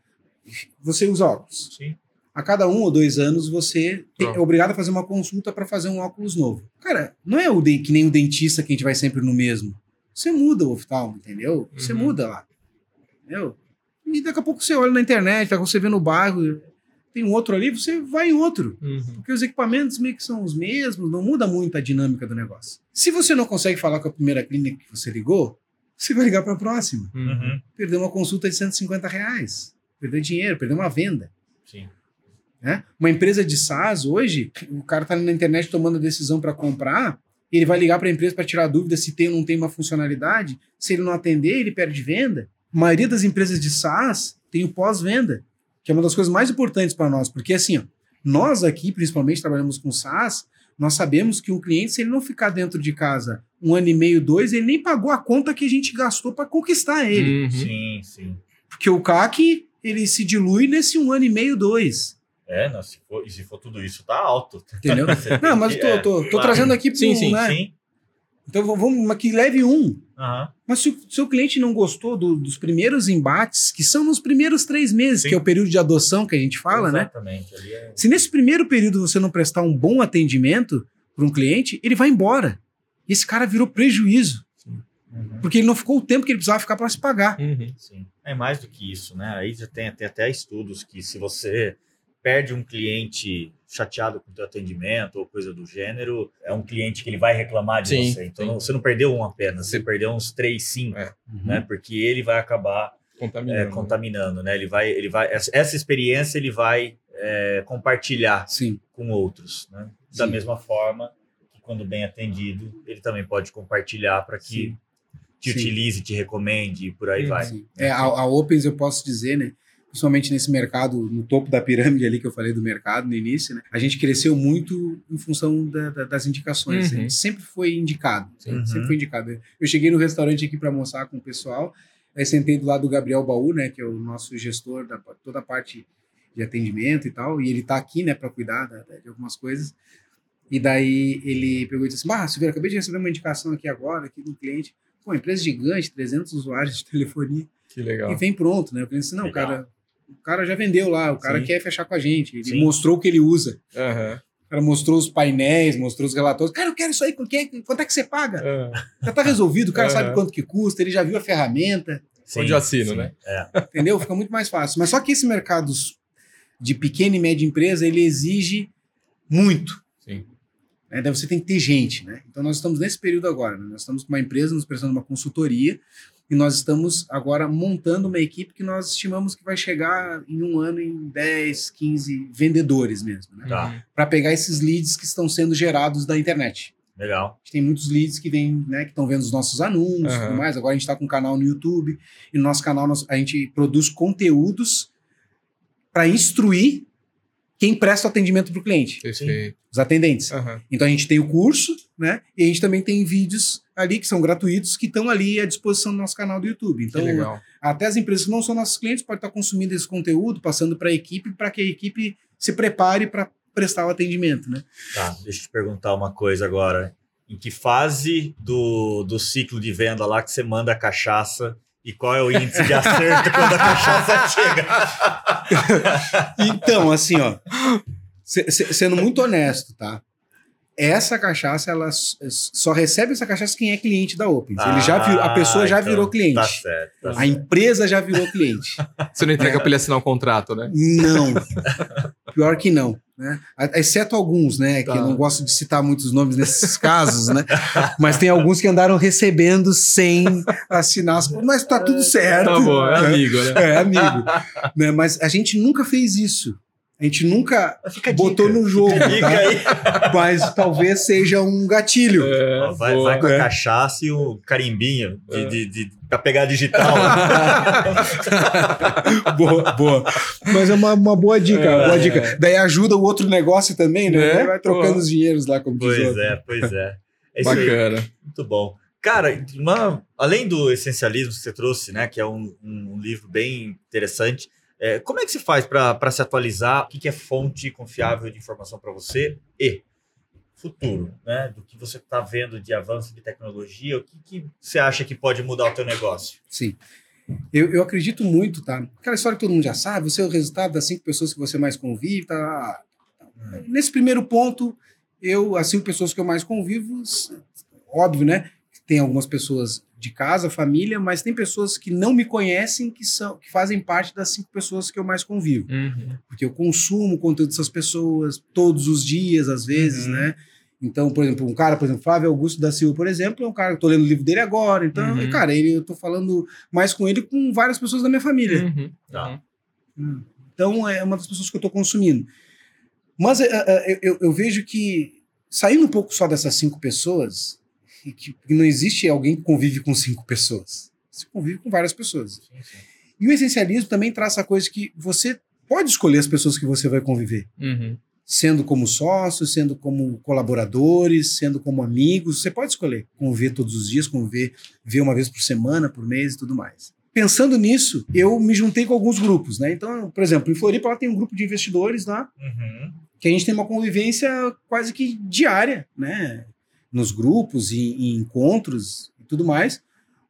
você usa óculos. Sim. A cada um ou dois anos você tem- é obrigado a fazer uma consulta para fazer um óculos novo. Cara, não é o de- que nem o dentista que a gente vai sempre no mesmo. Você muda o oftalmo, entendeu? Você Uhum. muda lá. Entendeu? E daqui a pouco você olha na internet, você vê no bairro, tem um outro ali, você vai em outro. Uhum. Porque os equipamentos meio que são os mesmos, não muda muito a dinâmica do negócio. Se você não consegue falar com a primeira clínica que você ligou, você vai ligar para a próxima. Uhum. Perdeu uma consulta de 150 reais. Perdeu dinheiro, perdeu uma venda. Sim. né? Uma empresa de SaaS hoje, o cara tá na internet tomando a decisão para comprar, ele vai ligar para a empresa para tirar dúvida se tem ou não tem uma funcionalidade. Se ele não atender, ele perde venda. A maioria das empresas de SaaS tem o pós-venda, que é uma das coisas mais importantes para nós, porque assim, ó, nós aqui, principalmente, trabalhamos com SaaS, nós sabemos que um cliente, se ele não ficar dentro de casa um ano e meio, dois, ele nem pagou a conta que a gente gastou para conquistar ele. Uhum. Sim, sim. Porque o CAC, ele se dilui nesse um ano e meio, dois. É, não, se for, e se for tudo isso, tá alto. Entendeu? [laughs] Não, mas tô, é, tô, tô claro. trazendo aqui pro, Sim, sim, né? Sim. Então vamos, mas que leve um. Aham. Mas se o seu cliente não gostou do- dos primeiros embates, que são nos primeiros três meses, Sim. que é o período de adoção que a gente fala, né? Exatamente. Ali é... Se nesse primeiro período você não prestar um bom atendimento para um cliente, ele vai embora. E esse cara virou prejuízo, Uhum. porque ele não ficou o tempo que ele precisava ficar para se pagar. Uhum. Sim. É mais do que isso, né? Aí já tem, tem até estudos que se você perde um cliente chateado com o teu atendimento ou coisa do gênero, é um cliente que ele vai reclamar de Sim, você. Então sim. você não perdeu um apenas, você perdeu uns três, cinco, É. né? Porque ele vai acabar é, Contaminando. contaminando, né? Ele vai, ele vai, essa experiência ele vai é, compartilhar Sim. com outros, né? Da mesma forma que quando bem atendido, ele também pode compartilhar para que te utilize, te recomende e por aí vai. Sim. É, a, a Opens eu posso dizer, né? Principalmente nesse mercado, no topo da pirâmide ali que eu falei do mercado no início, né? A gente cresceu muito em função da- da- das indicações. Uhum. A gente sempre foi indicado. Sim. Uhum. Sempre foi indicado. Eu cheguei no restaurante aqui para almoçar com o pessoal, aí sentei do lado do Gabriel Baú, né? Que é o nosso gestor da toda a parte de atendimento e tal, e ele tá aqui, né, para cuidar da- de algumas coisas. E daí ele pegou e disse assim: Ah, Silveira, acabei de receber uma indicação aqui agora, aqui de um cliente. Pô, empresa gigante, 300 usuários de telefonia. Que legal. E vem pronto, né? Eu falei assim, não, Legal. cara, o cara já vendeu lá, o cara Sim. quer fechar com a gente. Ele Sim. mostrou o que ele usa. Aham. O cara mostrou os painéis, mostrou os relatórios. Cara, eu quero isso aí, quanto é, quanto é que você paga? Ah, Já tá resolvido, o cara Aham. sabe quanto que custa, ele já viu a ferramenta, Sim, Onde eu assino, sim. né? É. entendeu? Fica muito mais fácil. Mas só que esse mercado de pequena e média empresa, ele exige muito. Sim. Né? Daí você tem que ter gente, né? Então nós estamos nesse período agora, né? Nós estamos com uma empresa nos prestando uma consultoria e nós estamos agora montando uma equipe que nós estimamos que vai chegar em um ano em 10, 15 vendedores mesmo, né? Tá. Para pegar esses leads que estão sendo gerados da internet. Legal. A gente tem muitos leads que vêm, né, que estão vendo os nossos anúncios e Aham. tudo mais. Agora a gente está com um canal no YouTube e no nosso canal nós- a gente produz conteúdos para instruir quem presta atendimento para o cliente, Perfeito. os atendentes. Aham. Então a gente tem o curso, né? E a gente também tem vídeos ali que são gratuitos que estão ali à disposição do nosso canal do YouTube. Então, até as empresas que não são nossos clientes podem estar consumindo esse conteúdo, passando para a equipe, para que a equipe se prepare para prestar o atendimento, né? Tá, deixa eu te perguntar uma coisa agora. Em que fase do, do ciclo de venda lá que você manda a cachaça e qual é o índice de acerto quando a cachaça [laughs] chega? Então, assim, ó, se- se- sendo muito honesto, tá? Essa cachaça, ela só recebe essa cachaça quem é cliente da Opens. Ele já virou, a pessoa já Ah, então, virou cliente. Tá certo. Tá A certo. empresa já virou cliente. [laughs] Você não entrega pra ele assinar um contrato, né? Não. Pior que não. Né? Exceto alguns, né? Tá. Que eu não gosto de citar muitos nomes nesses casos, né? Mas tem alguns que andaram recebendo sem assinar as. Mas tá tudo certo. Tá bom, é amigo, né? É, amigo. né? Mas a gente nunca fez isso. A gente nunca botou dica. no jogo, tá? aí. mas talvez seja um gatilho. É, vai, boa. vai com a É. cachaça e o carimbinho de, É. de, de, pra pegar digital. [laughs] boa, boa. Mas é uma, uma boa dica, uma boa É. dica. Daí ajuda o outro negócio também, né? É, vai trocando pô. os dinheiros lá, como diz o pois é, pois é. É isso aí. Bacana. Muito bom. Cara, uma- além do essencialismo que você trouxe, né, que é um, um livro bem interessante, é, como é que se faz para se atualizar? O que, que é fonte confiável de informação para você? E futuro, né? Do que você está vendo de avanço de tecnologia, o que, que você acha que pode mudar o teu negócio? Sim. Eu, eu acredito muito, tá? Aquela história que todo mundo já sabe, você é o resultado das cinco pessoas que você mais convive, tá? Nesse primeiro ponto, eu, as cinco pessoas que eu mais convivo, óbvio, né? Tem algumas pessoas de casa, família, mas tem pessoas que não me conhecem que são que fazem parte das cinco pessoas que eu mais convivo. Uhum. Porque eu consumo o conteúdo dessas pessoas todos os dias, às vezes, Uhum. né? Então, por exemplo, um cara, por exemplo, Flávio Augusto da Silva, por exemplo, é um cara que eu tô lendo o livro dele agora. Então, Uhum. cara, ele, eu tô falando mais com ele com várias pessoas da minha família. Uhum. Tá. Hum. Então, é uma das pessoas que eu estou consumindo. Mas é, é, eu, eu- eu vejo que, saindo um pouco só dessas cinco pessoas, que, que não existe alguém que convive com cinco pessoas. Você convive com várias pessoas. Sim, sim. E o essencialismo também traz essa coisa que você pode escolher as pessoas que você vai conviver. Uhum. Sendo como sócios, sendo como colaboradores, sendo como amigos. Você pode escolher conviver todos os dias, conviver ver uma vez por semana, por mês e tudo mais. Pensando nisso, eu me juntei com alguns grupos, né? Então, por exemplo, em Floripa ela tem um grupo de investidores lá, Uhum. que a gente tem uma convivência quase que diária, né? Nos grupos e, e encontros e tudo mais,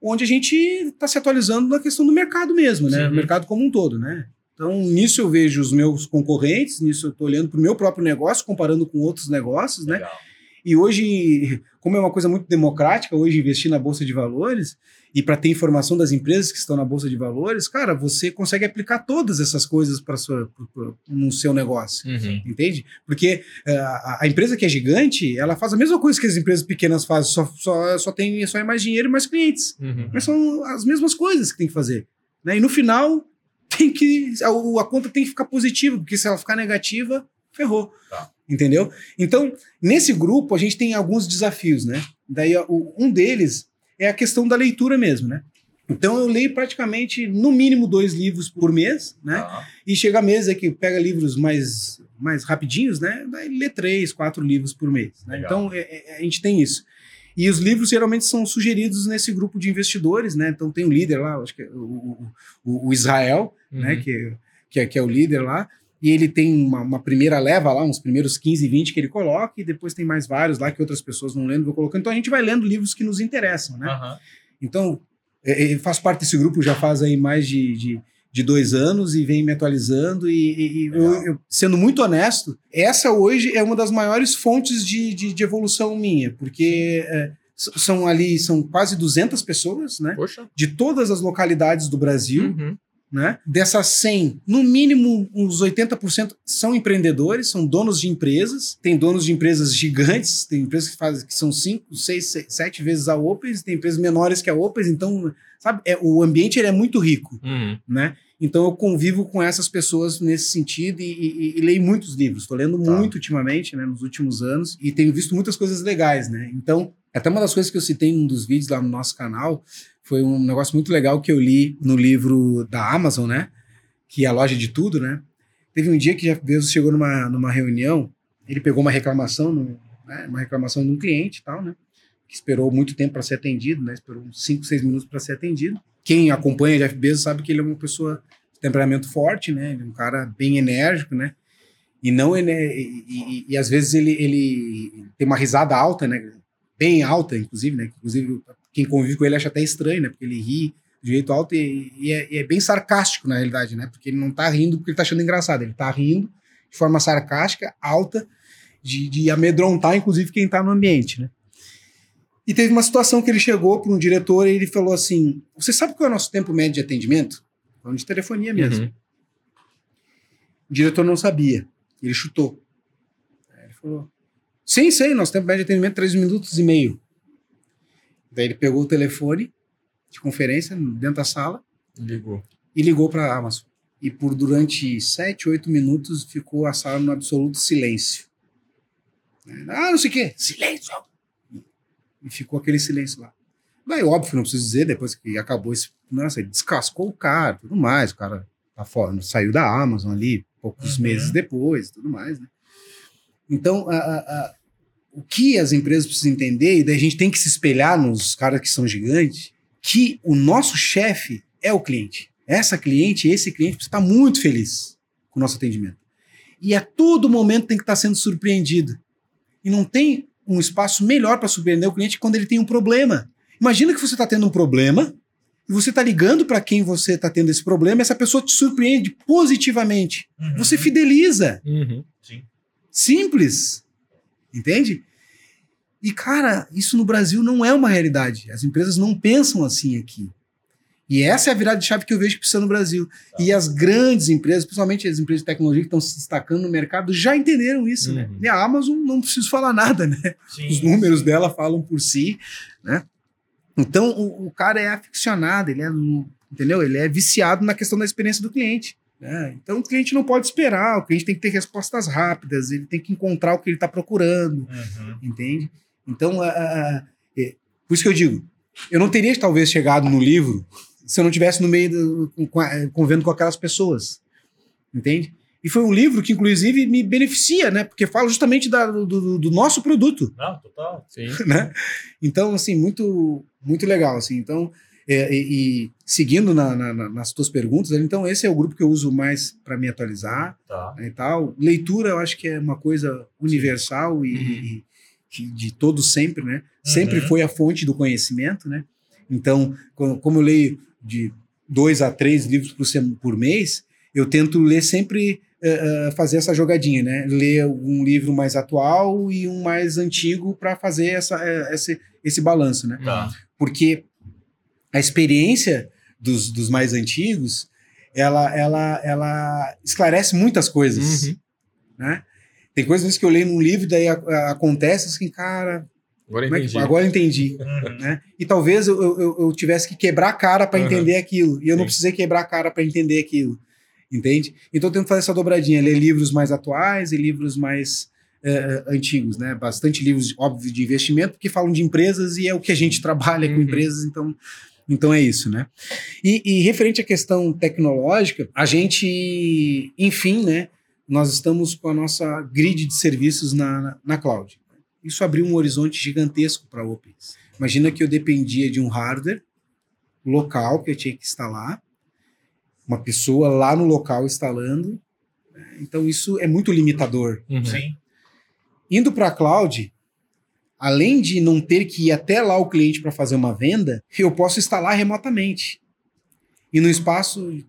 onde a gente está se atualizando na questão do mercado mesmo, né? Sim. O mercado como um todo, né? Então, nisso eu vejo os meus concorrentes, nisso eu estou olhando para o meu próprio negócio, comparando com outros negócios, né? Legal. E hoje, como é uma coisa muito democrática, hoje investir na Bolsa de Valores e para ter informação das empresas que estão na Bolsa de Valores, cara, você consegue aplicar todas essas coisas para no seu negócio. Uhum. Entende? Porque a, a empresa que é gigante, ela faz a mesma coisa que as empresas pequenas fazem, só, só, só tem só é mais dinheiro e mais clientes. Uhum. Mas são as mesmas coisas que tem que fazer. Né? E no final, tem que a, a conta tem que ficar positiva, porque se ela ficar negativa, ferrou. Tá. Entendeu? Então, nesse grupo, a gente tem alguns desafios, né? Daí, um deles é a questão da leitura mesmo, né? Então, eu leio praticamente, no mínimo, dois livros por mês, né? Tá. E chega a mesa que pega livros mais, mais rapidinhos, né? Daí lê três, quatro livros por mês. né? Então é- é- a gente tem isso. E os livros geralmente são sugeridos nesse grupo de investidores, né? Então tem um líder lá, acho que é o, o- o- Israel, né? Uhum. Que, que, é, que é o líder lá. E ele tem uma, uma primeira leva lá, uns primeiros 15, 20 que ele coloca, e depois tem mais vários lá que outras pessoas não lendo, vou colocando. Então a gente vai lendo livros que nos interessam, né? Aham. Então, é, é, faço parte desse grupo já faz aí mais de, de, de dois anos e vem me atualizando. E, e- eu, eu- sendo muito honesto, essa hoje é uma das maiores fontes de, de, de evolução minha, porque é, são ali, são quase 200 pessoas, né? Poxa. De todas as localidades do Brasil, Uhum. Né? Dessas 100, no mínimo uns 80% são empreendedores, são donos de empresas. Tem donos de empresas gigantes, tem empresas que fazem que são 5, 6, 7 vezes a Opens, tem empresas menores que a Opens, então, sabe, é, o ambiente ele é muito rico, Uhum. né? Então eu convivo com essas pessoas nesse sentido e, e- e leio muitos livros. Estou lendo Tá. muito ultimamente, né, nos últimos anos, e tenho visto muitas coisas legais, né? Então, até uma das coisas que eu citei em um dos vídeos lá no nosso canal foi um negócio muito legal que eu li no livro da Amazon, né? Que é a loja de tudo, né? Teve um dia que Jeff Bezos chegou numa, numa reunião, ele pegou uma reclamação, né, uma reclamação de um cliente e tal, né? Que esperou muito tempo para ser atendido, né? Esperou uns 5, 6 minutos para ser atendido. Quem acompanha Jeff Bezos sabe que ele é uma pessoa de temperamento forte, né? Ele é um cara bem enérgico, né? E não ené- e, e- e às vezes ele, ele tem uma risada alta, né? Bem alta, inclusive, né? Inclusive, quem convive com ele acha até estranho, né? Porque ele ri de jeito alto e, e é, e é bem sarcástico, na realidade, né? Porque ele não tá rindo porque ele tá achando engraçado, ele tá rindo de forma sarcástica, alta, de, de amedrontar, inclusive, quem tá no ambiente, né? E teve uma situação que ele chegou para um diretor e ele falou assim: Você sabe qual é o nosso tempo médio de atendimento? Falando de telefonia mesmo. Uhum. O diretor não sabia. Ele chutou. Aí ele falou: Sim, sei, nosso tempo médio de atendimento é 3 minutos e meio. Daí ele pegou o telefone de conferência dentro da sala Ligou. e ligou para a Amazon. E por durante 7, 8 minutos ficou a sala no absoluto silêncio. Ah, não sei o quê. Silêncio! E ficou aquele silêncio lá. Daí, óbvio, não preciso dizer, depois que acabou esse. Nossa, ele descascou o cara, tudo mais. O cara tá fora, saiu da Amazon ali, poucos Uhum. meses depois, tudo mais, né? Então, a- a- a- o que as empresas precisam entender, e daí a gente tem que se espelhar nos caras que são gigantes, que o nosso chefe é o cliente. Essa cliente, esse cliente precisa estar muito feliz com o nosso atendimento. E a todo momento tem que estar sendo surpreendido. E não tem um espaço melhor para surpreender o cliente quando ele tem um problema. Imagina que você está tendo um problema e você está ligando para quem você está tendo esse problema, e essa pessoa te surpreende positivamente. Uhum. Você fideliza. Uhum. Sim. Simples. Entende? E, cara, isso no Brasil não é uma realidade. As empresas não pensam assim aqui. E essa é a virada de chave que eu vejo que precisa no Brasil. Tá. E as grandes empresas, principalmente as empresas de tecnologia que estão se destacando no mercado, já entenderam isso, né? Uhum. E a Amazon não preciso falar nada, né? Sim, Os números sim. dela falam por si, né? Então, o, o cara é aficionado, ele é, entendeu? Ele é viciado na questão da experiência do cliente. Né? Então, o cliente não pode esperar, o cliente tem que ter respostas rápidas, ele tem que encontrar o que ele está procurando, Uhum. entende? Então, a- a- a- é, por isso que eu digo, eu não teria talvez chegado no livro se eu não tivesse no meio do, com- com a- convivendo com aquelas pessoas, entende? E foi um livro que, inclusive, me beneficia, né? Porque fala justamente da- do- do- do nosso produto Não, total. Sim. [laughs] né? Então, assim, muito, muito legal, assim. Então, é, e, e seguindo na- na- na- nas tuas perguntas, então esse é o grupo que eu uso mais para me atualizar Tá. né, e tal. Leitura, eu acho que é uma coisa universal e, Uhum. e- de todos sempre, né? Sempre Uhum. foi a fonte do conhecimento, né? Então, co- como eu leio de dois a três livros por, por mês, eu tento ler sempre eh, fazer essa jogadinha, né? Ler um livro mais atual e um mais antigo para fazer essa, eh, esse, esse balanço, né? Tá. Porque a experiência dos, dos mais antigos, ela, ela, ela esclarece muitas coisas, Uhum. né? Tem coisas que eu leio num livro e daí a- a- acontece assim, cara, Agora é que- entendi. agora eu entendi [laughs] Uhum. né? E talvez eu, eu- eu, tivesse que quebrar a cara para Uhum. entender aquilo. E eu não Sim. precisei quebrar a cara para entender aquilo. Entende? Então eu tento fazer essa dobradinha, ler livros mais atuais e livros mais eh, eh, antigos, né? Bastante livros, óbvio, de investimento, que falam de empresas e é o que a gente [laughs] trabalha com Uhum. empresas, então, então é isso, né? E, e referente à questão tecnológica, a gente, enfim, né? Nós estamos com a nossa grid de serviços na, na, na cloud. Isso abriu um horizonte gigantesco para Opens. Imagina que eu dependia de um hardware local que eu tinha que instalar, uma pessoa lá no local instalando. né? Então isso é muito limitador. Uhum. Sim. Indo para a cloud, além de não ter que ir até lá o cliente para fazer uma venda, eu posso instalar remotamente. E num espaço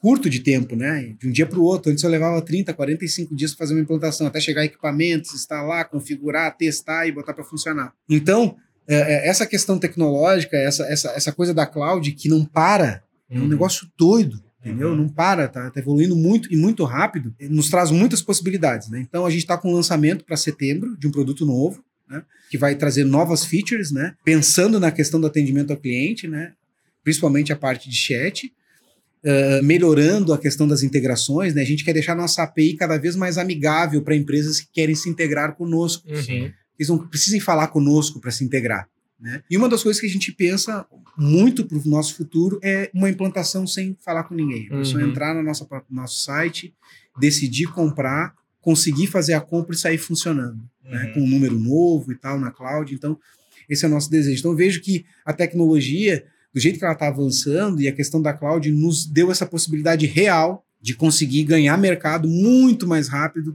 curto de tempo, né? De um dia para o outro. Antes eu levava 30, 45 dias para fazer uma implantação, até chegar equipamentos, instalar, configurar, testar e botar para funcionar. Então, é, é, essa questão tecnológica, essa, essa, essa coisa da cloud que não para, é um Uhum. negócio doido, entendeu? Uhum. Não para, tá, tá evoluindo muito e muito rápido, nos traz muitas possibilidades, né? Então a gente está com um lançamento para setembro de um produto novo, né? Que vai trazer novas features, né? Pensando na questão do atendimento ao cliente, né? Principalmente a parte de chat, eh, melhorando a questão das integrações, né? A gente quer deixar nossa API cada vez mais amigável para empresas que querem se integrar conosco Uhum. eles não precisem falar conosco para se integrar. Né? E uma das coisas que a gente pensa muito para o nosso futuro é uma implantação sem falar com ninguém. A pessoa Uhum. entrar no nosso, no nosso site, decidir comprar, conseguir fazer a compra e sair funcionando, né? Uhum. com um número novo e tal na cloud. Então, esse é o nosso desejo. Então, eu vejo que a tecnologia, do jeito que ela está avançando, e a questão da cloud nos deu essa possibilidade real de conseguir ganhar mercado muito mais rápido,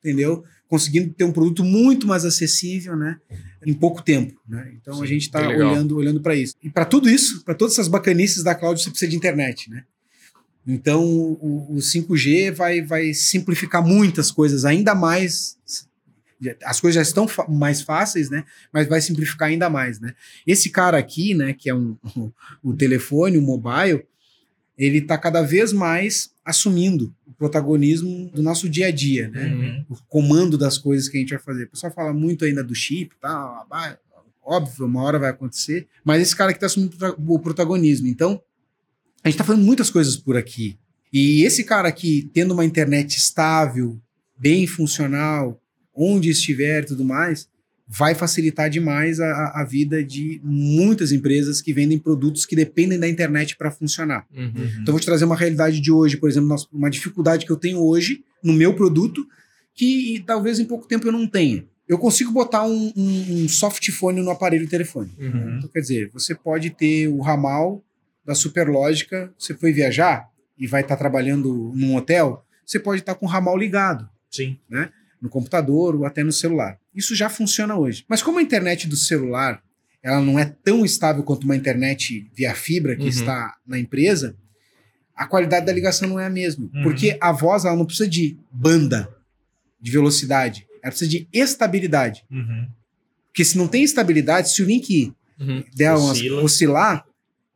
entendeu? Conseguindo ter um produto muito mais acessível, né? Em pouco tempo, né? Então a Sim, gente está olhando, olhando para isso. E para tudo isso, para todas essas bacanices da cloud, você precisa de internet, né? Então o, o 5G vai, vai simplificar muitas coisas, ainda mais. As coisas já estão mais fáceis, né? Mas vai simplificar ainda mais, né? Esse cara aqui, né? Que é um, o telefone, o mobile, ele está cada vez mais assumindo o protagonismo do nosso dia a dia, né? Uhum. o comando das coisas que a gente vai fazer. O pessoal fala muito ainda do chip, tá? óbvio, uma hora vai acontecer, mas esse cara que está assumindo o protagonismo. Então, a gente está fazendo muitas coisas por aqui. E esse cara aqui, tendo uma internet estável, bem funcional, onde estiver e tudo mais, vai facilitar demais a- a, vida de muitas empresas que vendem produtos que dependem da internet para funcionar. Uhum. Uhum. Então, eu vou te trazer uma realidade de hoje, por exemplo, uma dificuldade que eu tenho hoje no meu produto, que talvez em pouco tempo eu não tenha. Eu consigo botar um, um, um softphone no aparelho de telefone. Uhum. Então, quer dizer, você pode ter o ramal da Superlógica, você foi viajar e vai estar trabalhando num hotel, você pode estar com o ramal ligado. Sim. no computador ou até no celular. Isso já funciona hoje. Mas como a internet do celular ela não é tão estável quanto uma internet via fibra que Uhum. está na empresa, a qualidade da ligação não é a mesma. Uhum. Porque a voz ela não precisa de banda, de velocidade. Ela precisa de estabilidade. Uhum. Porque se não tem estabilidade, se o link Uhum. der Oscila. oscilar,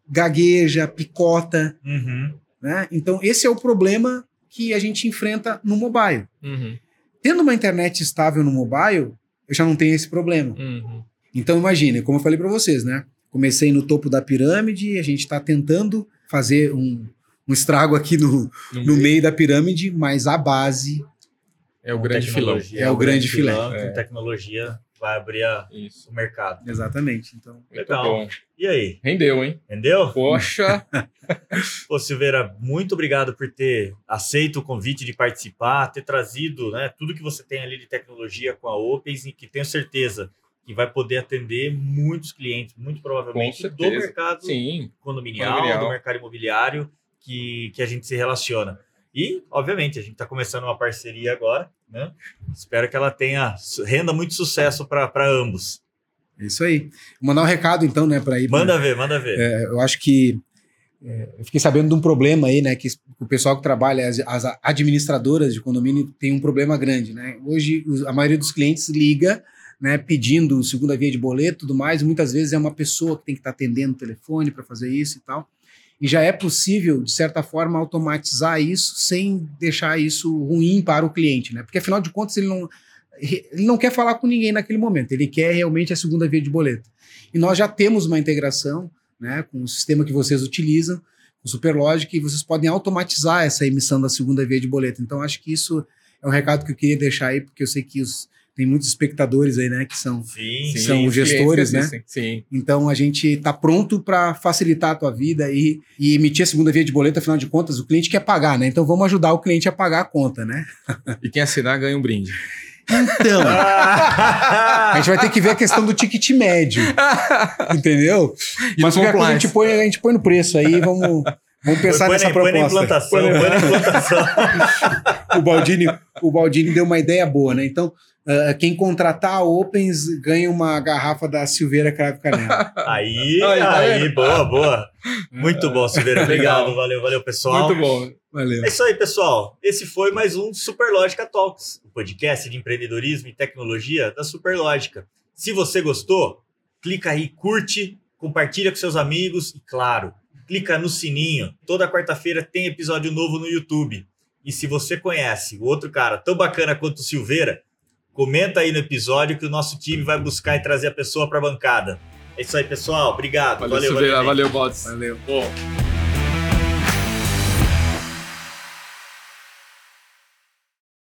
gagueja, picota, Uhum. né? Então esse é o problema que a gente enfrenta no mobile. Uhum. Tendo uma internet estável no mobile, eu já não tenho esse problema. Uhum. Então imagine, como eu falei para vocês, né? Comecei no topo da pirâmide, a gente está tentando fazer um, um estrago aqui no, No no meio da pirâmide, mas a base É o grande filão. tecnologia, É o grande filé. filão, É. Tecnologia vai abrir a- Isso. o mercado. exatamente. Então, Legal. bom. E aí, Rendeu, hein? entendeu? Poxa. [laughs] Pô, Silveira, muito obrigado por ter aceito o convite de participar, ter trazido né, tudo que você tem ali de tecnologia com a Opens e que tenho certeza que vai poder atender muitos clientes, muito provavelmente do mercado Sim. condominial, Condominial. do mercado imobiliário que, que a gente se relaciona. E, obviamente, a gente está começando uma parceria agora, né? Espero que ela tenha renda muito sucesso para ambos. é isso aí. Vou mandar um recado então, né, para ir. pra- Manda ver, manda ver. É, eu acho que é, eu fiquei sabendo de um problema aí, né? Que o pessoal que trabalha, as, as administradoras de condomínio, tem um problema grande, né? Hoje, a maioria dos clientes liga, né? Pedindo segunda via de boleto e tudo mais, muitas vezes é uma pessoa que tem que estar atendendo o telefone para fazer isso e tal. E já é possível, de certa forma, automatizar isso sem deixar isso ruim para o cliente, né? Porque afinal de contas, ele não, ele não quer falar com ninguém naquele momento, ele quer realmente a segunda via de boleto. E nós já temos uma integração né, com o sistema que vocês utilizam, o Superlogic, e vocês podem automatizar essa emissão da segunda via de boleto. Então, acho que isso é um recado que eu queria deixar aí, porque eu sei que os, tem muitos espectadores aí, né, que são. Sim, Sim. São os gestores, clientes né? Sim. Então, a gente está pronto para facilitar a tua vida e, e emitir a segunda via de boleto, afinal de contas, o cliente quer pagar, né? Então, vamos ajudar o cliente a pagar a conta, né? E quem assinar ganha um brinde. Então, [laughs] a gente vai ter que ver a questão do ticket médio, entendeu? E Mas qualquer coisa a gente, põe, a gente põe no preço aí, vamos, vamos pensar põe, nessa na, põe na proposta. implantação, põe na [laughs] implantação. o Baldini, o Baldini deu uma ideia boa, né? Então, ah, quem contratar a Opens ganha uma garrafa da Silveira Cravo Canela. [laughs] Aí, Aí, tá boa, boa. Muito bom, Silveira. [laughs] Obrigado, valeu, valeu, pessoal. Muito bom. Valeu. É isso aí, pessoal. Esse foi mais um Superlógica Talks, o podcast de empreendedorismo e tecnologia da Superlógica. Se você gostou, clica aí, curte, compartilha com seus amigos e, claro, clica no sininho. Toda quarta-feira tem episódio novo no YouTube. E se você conhece o outro cara tão bacana quanto o Silveira, comenta aí no episódio que o nosso time vai buscar e trazer a pessoa para a bancada. É isso aí, pessoal. Obrigado. Valeu, Valeu, Silveira. valeu. Valeu, Bots. Valeu. Bom.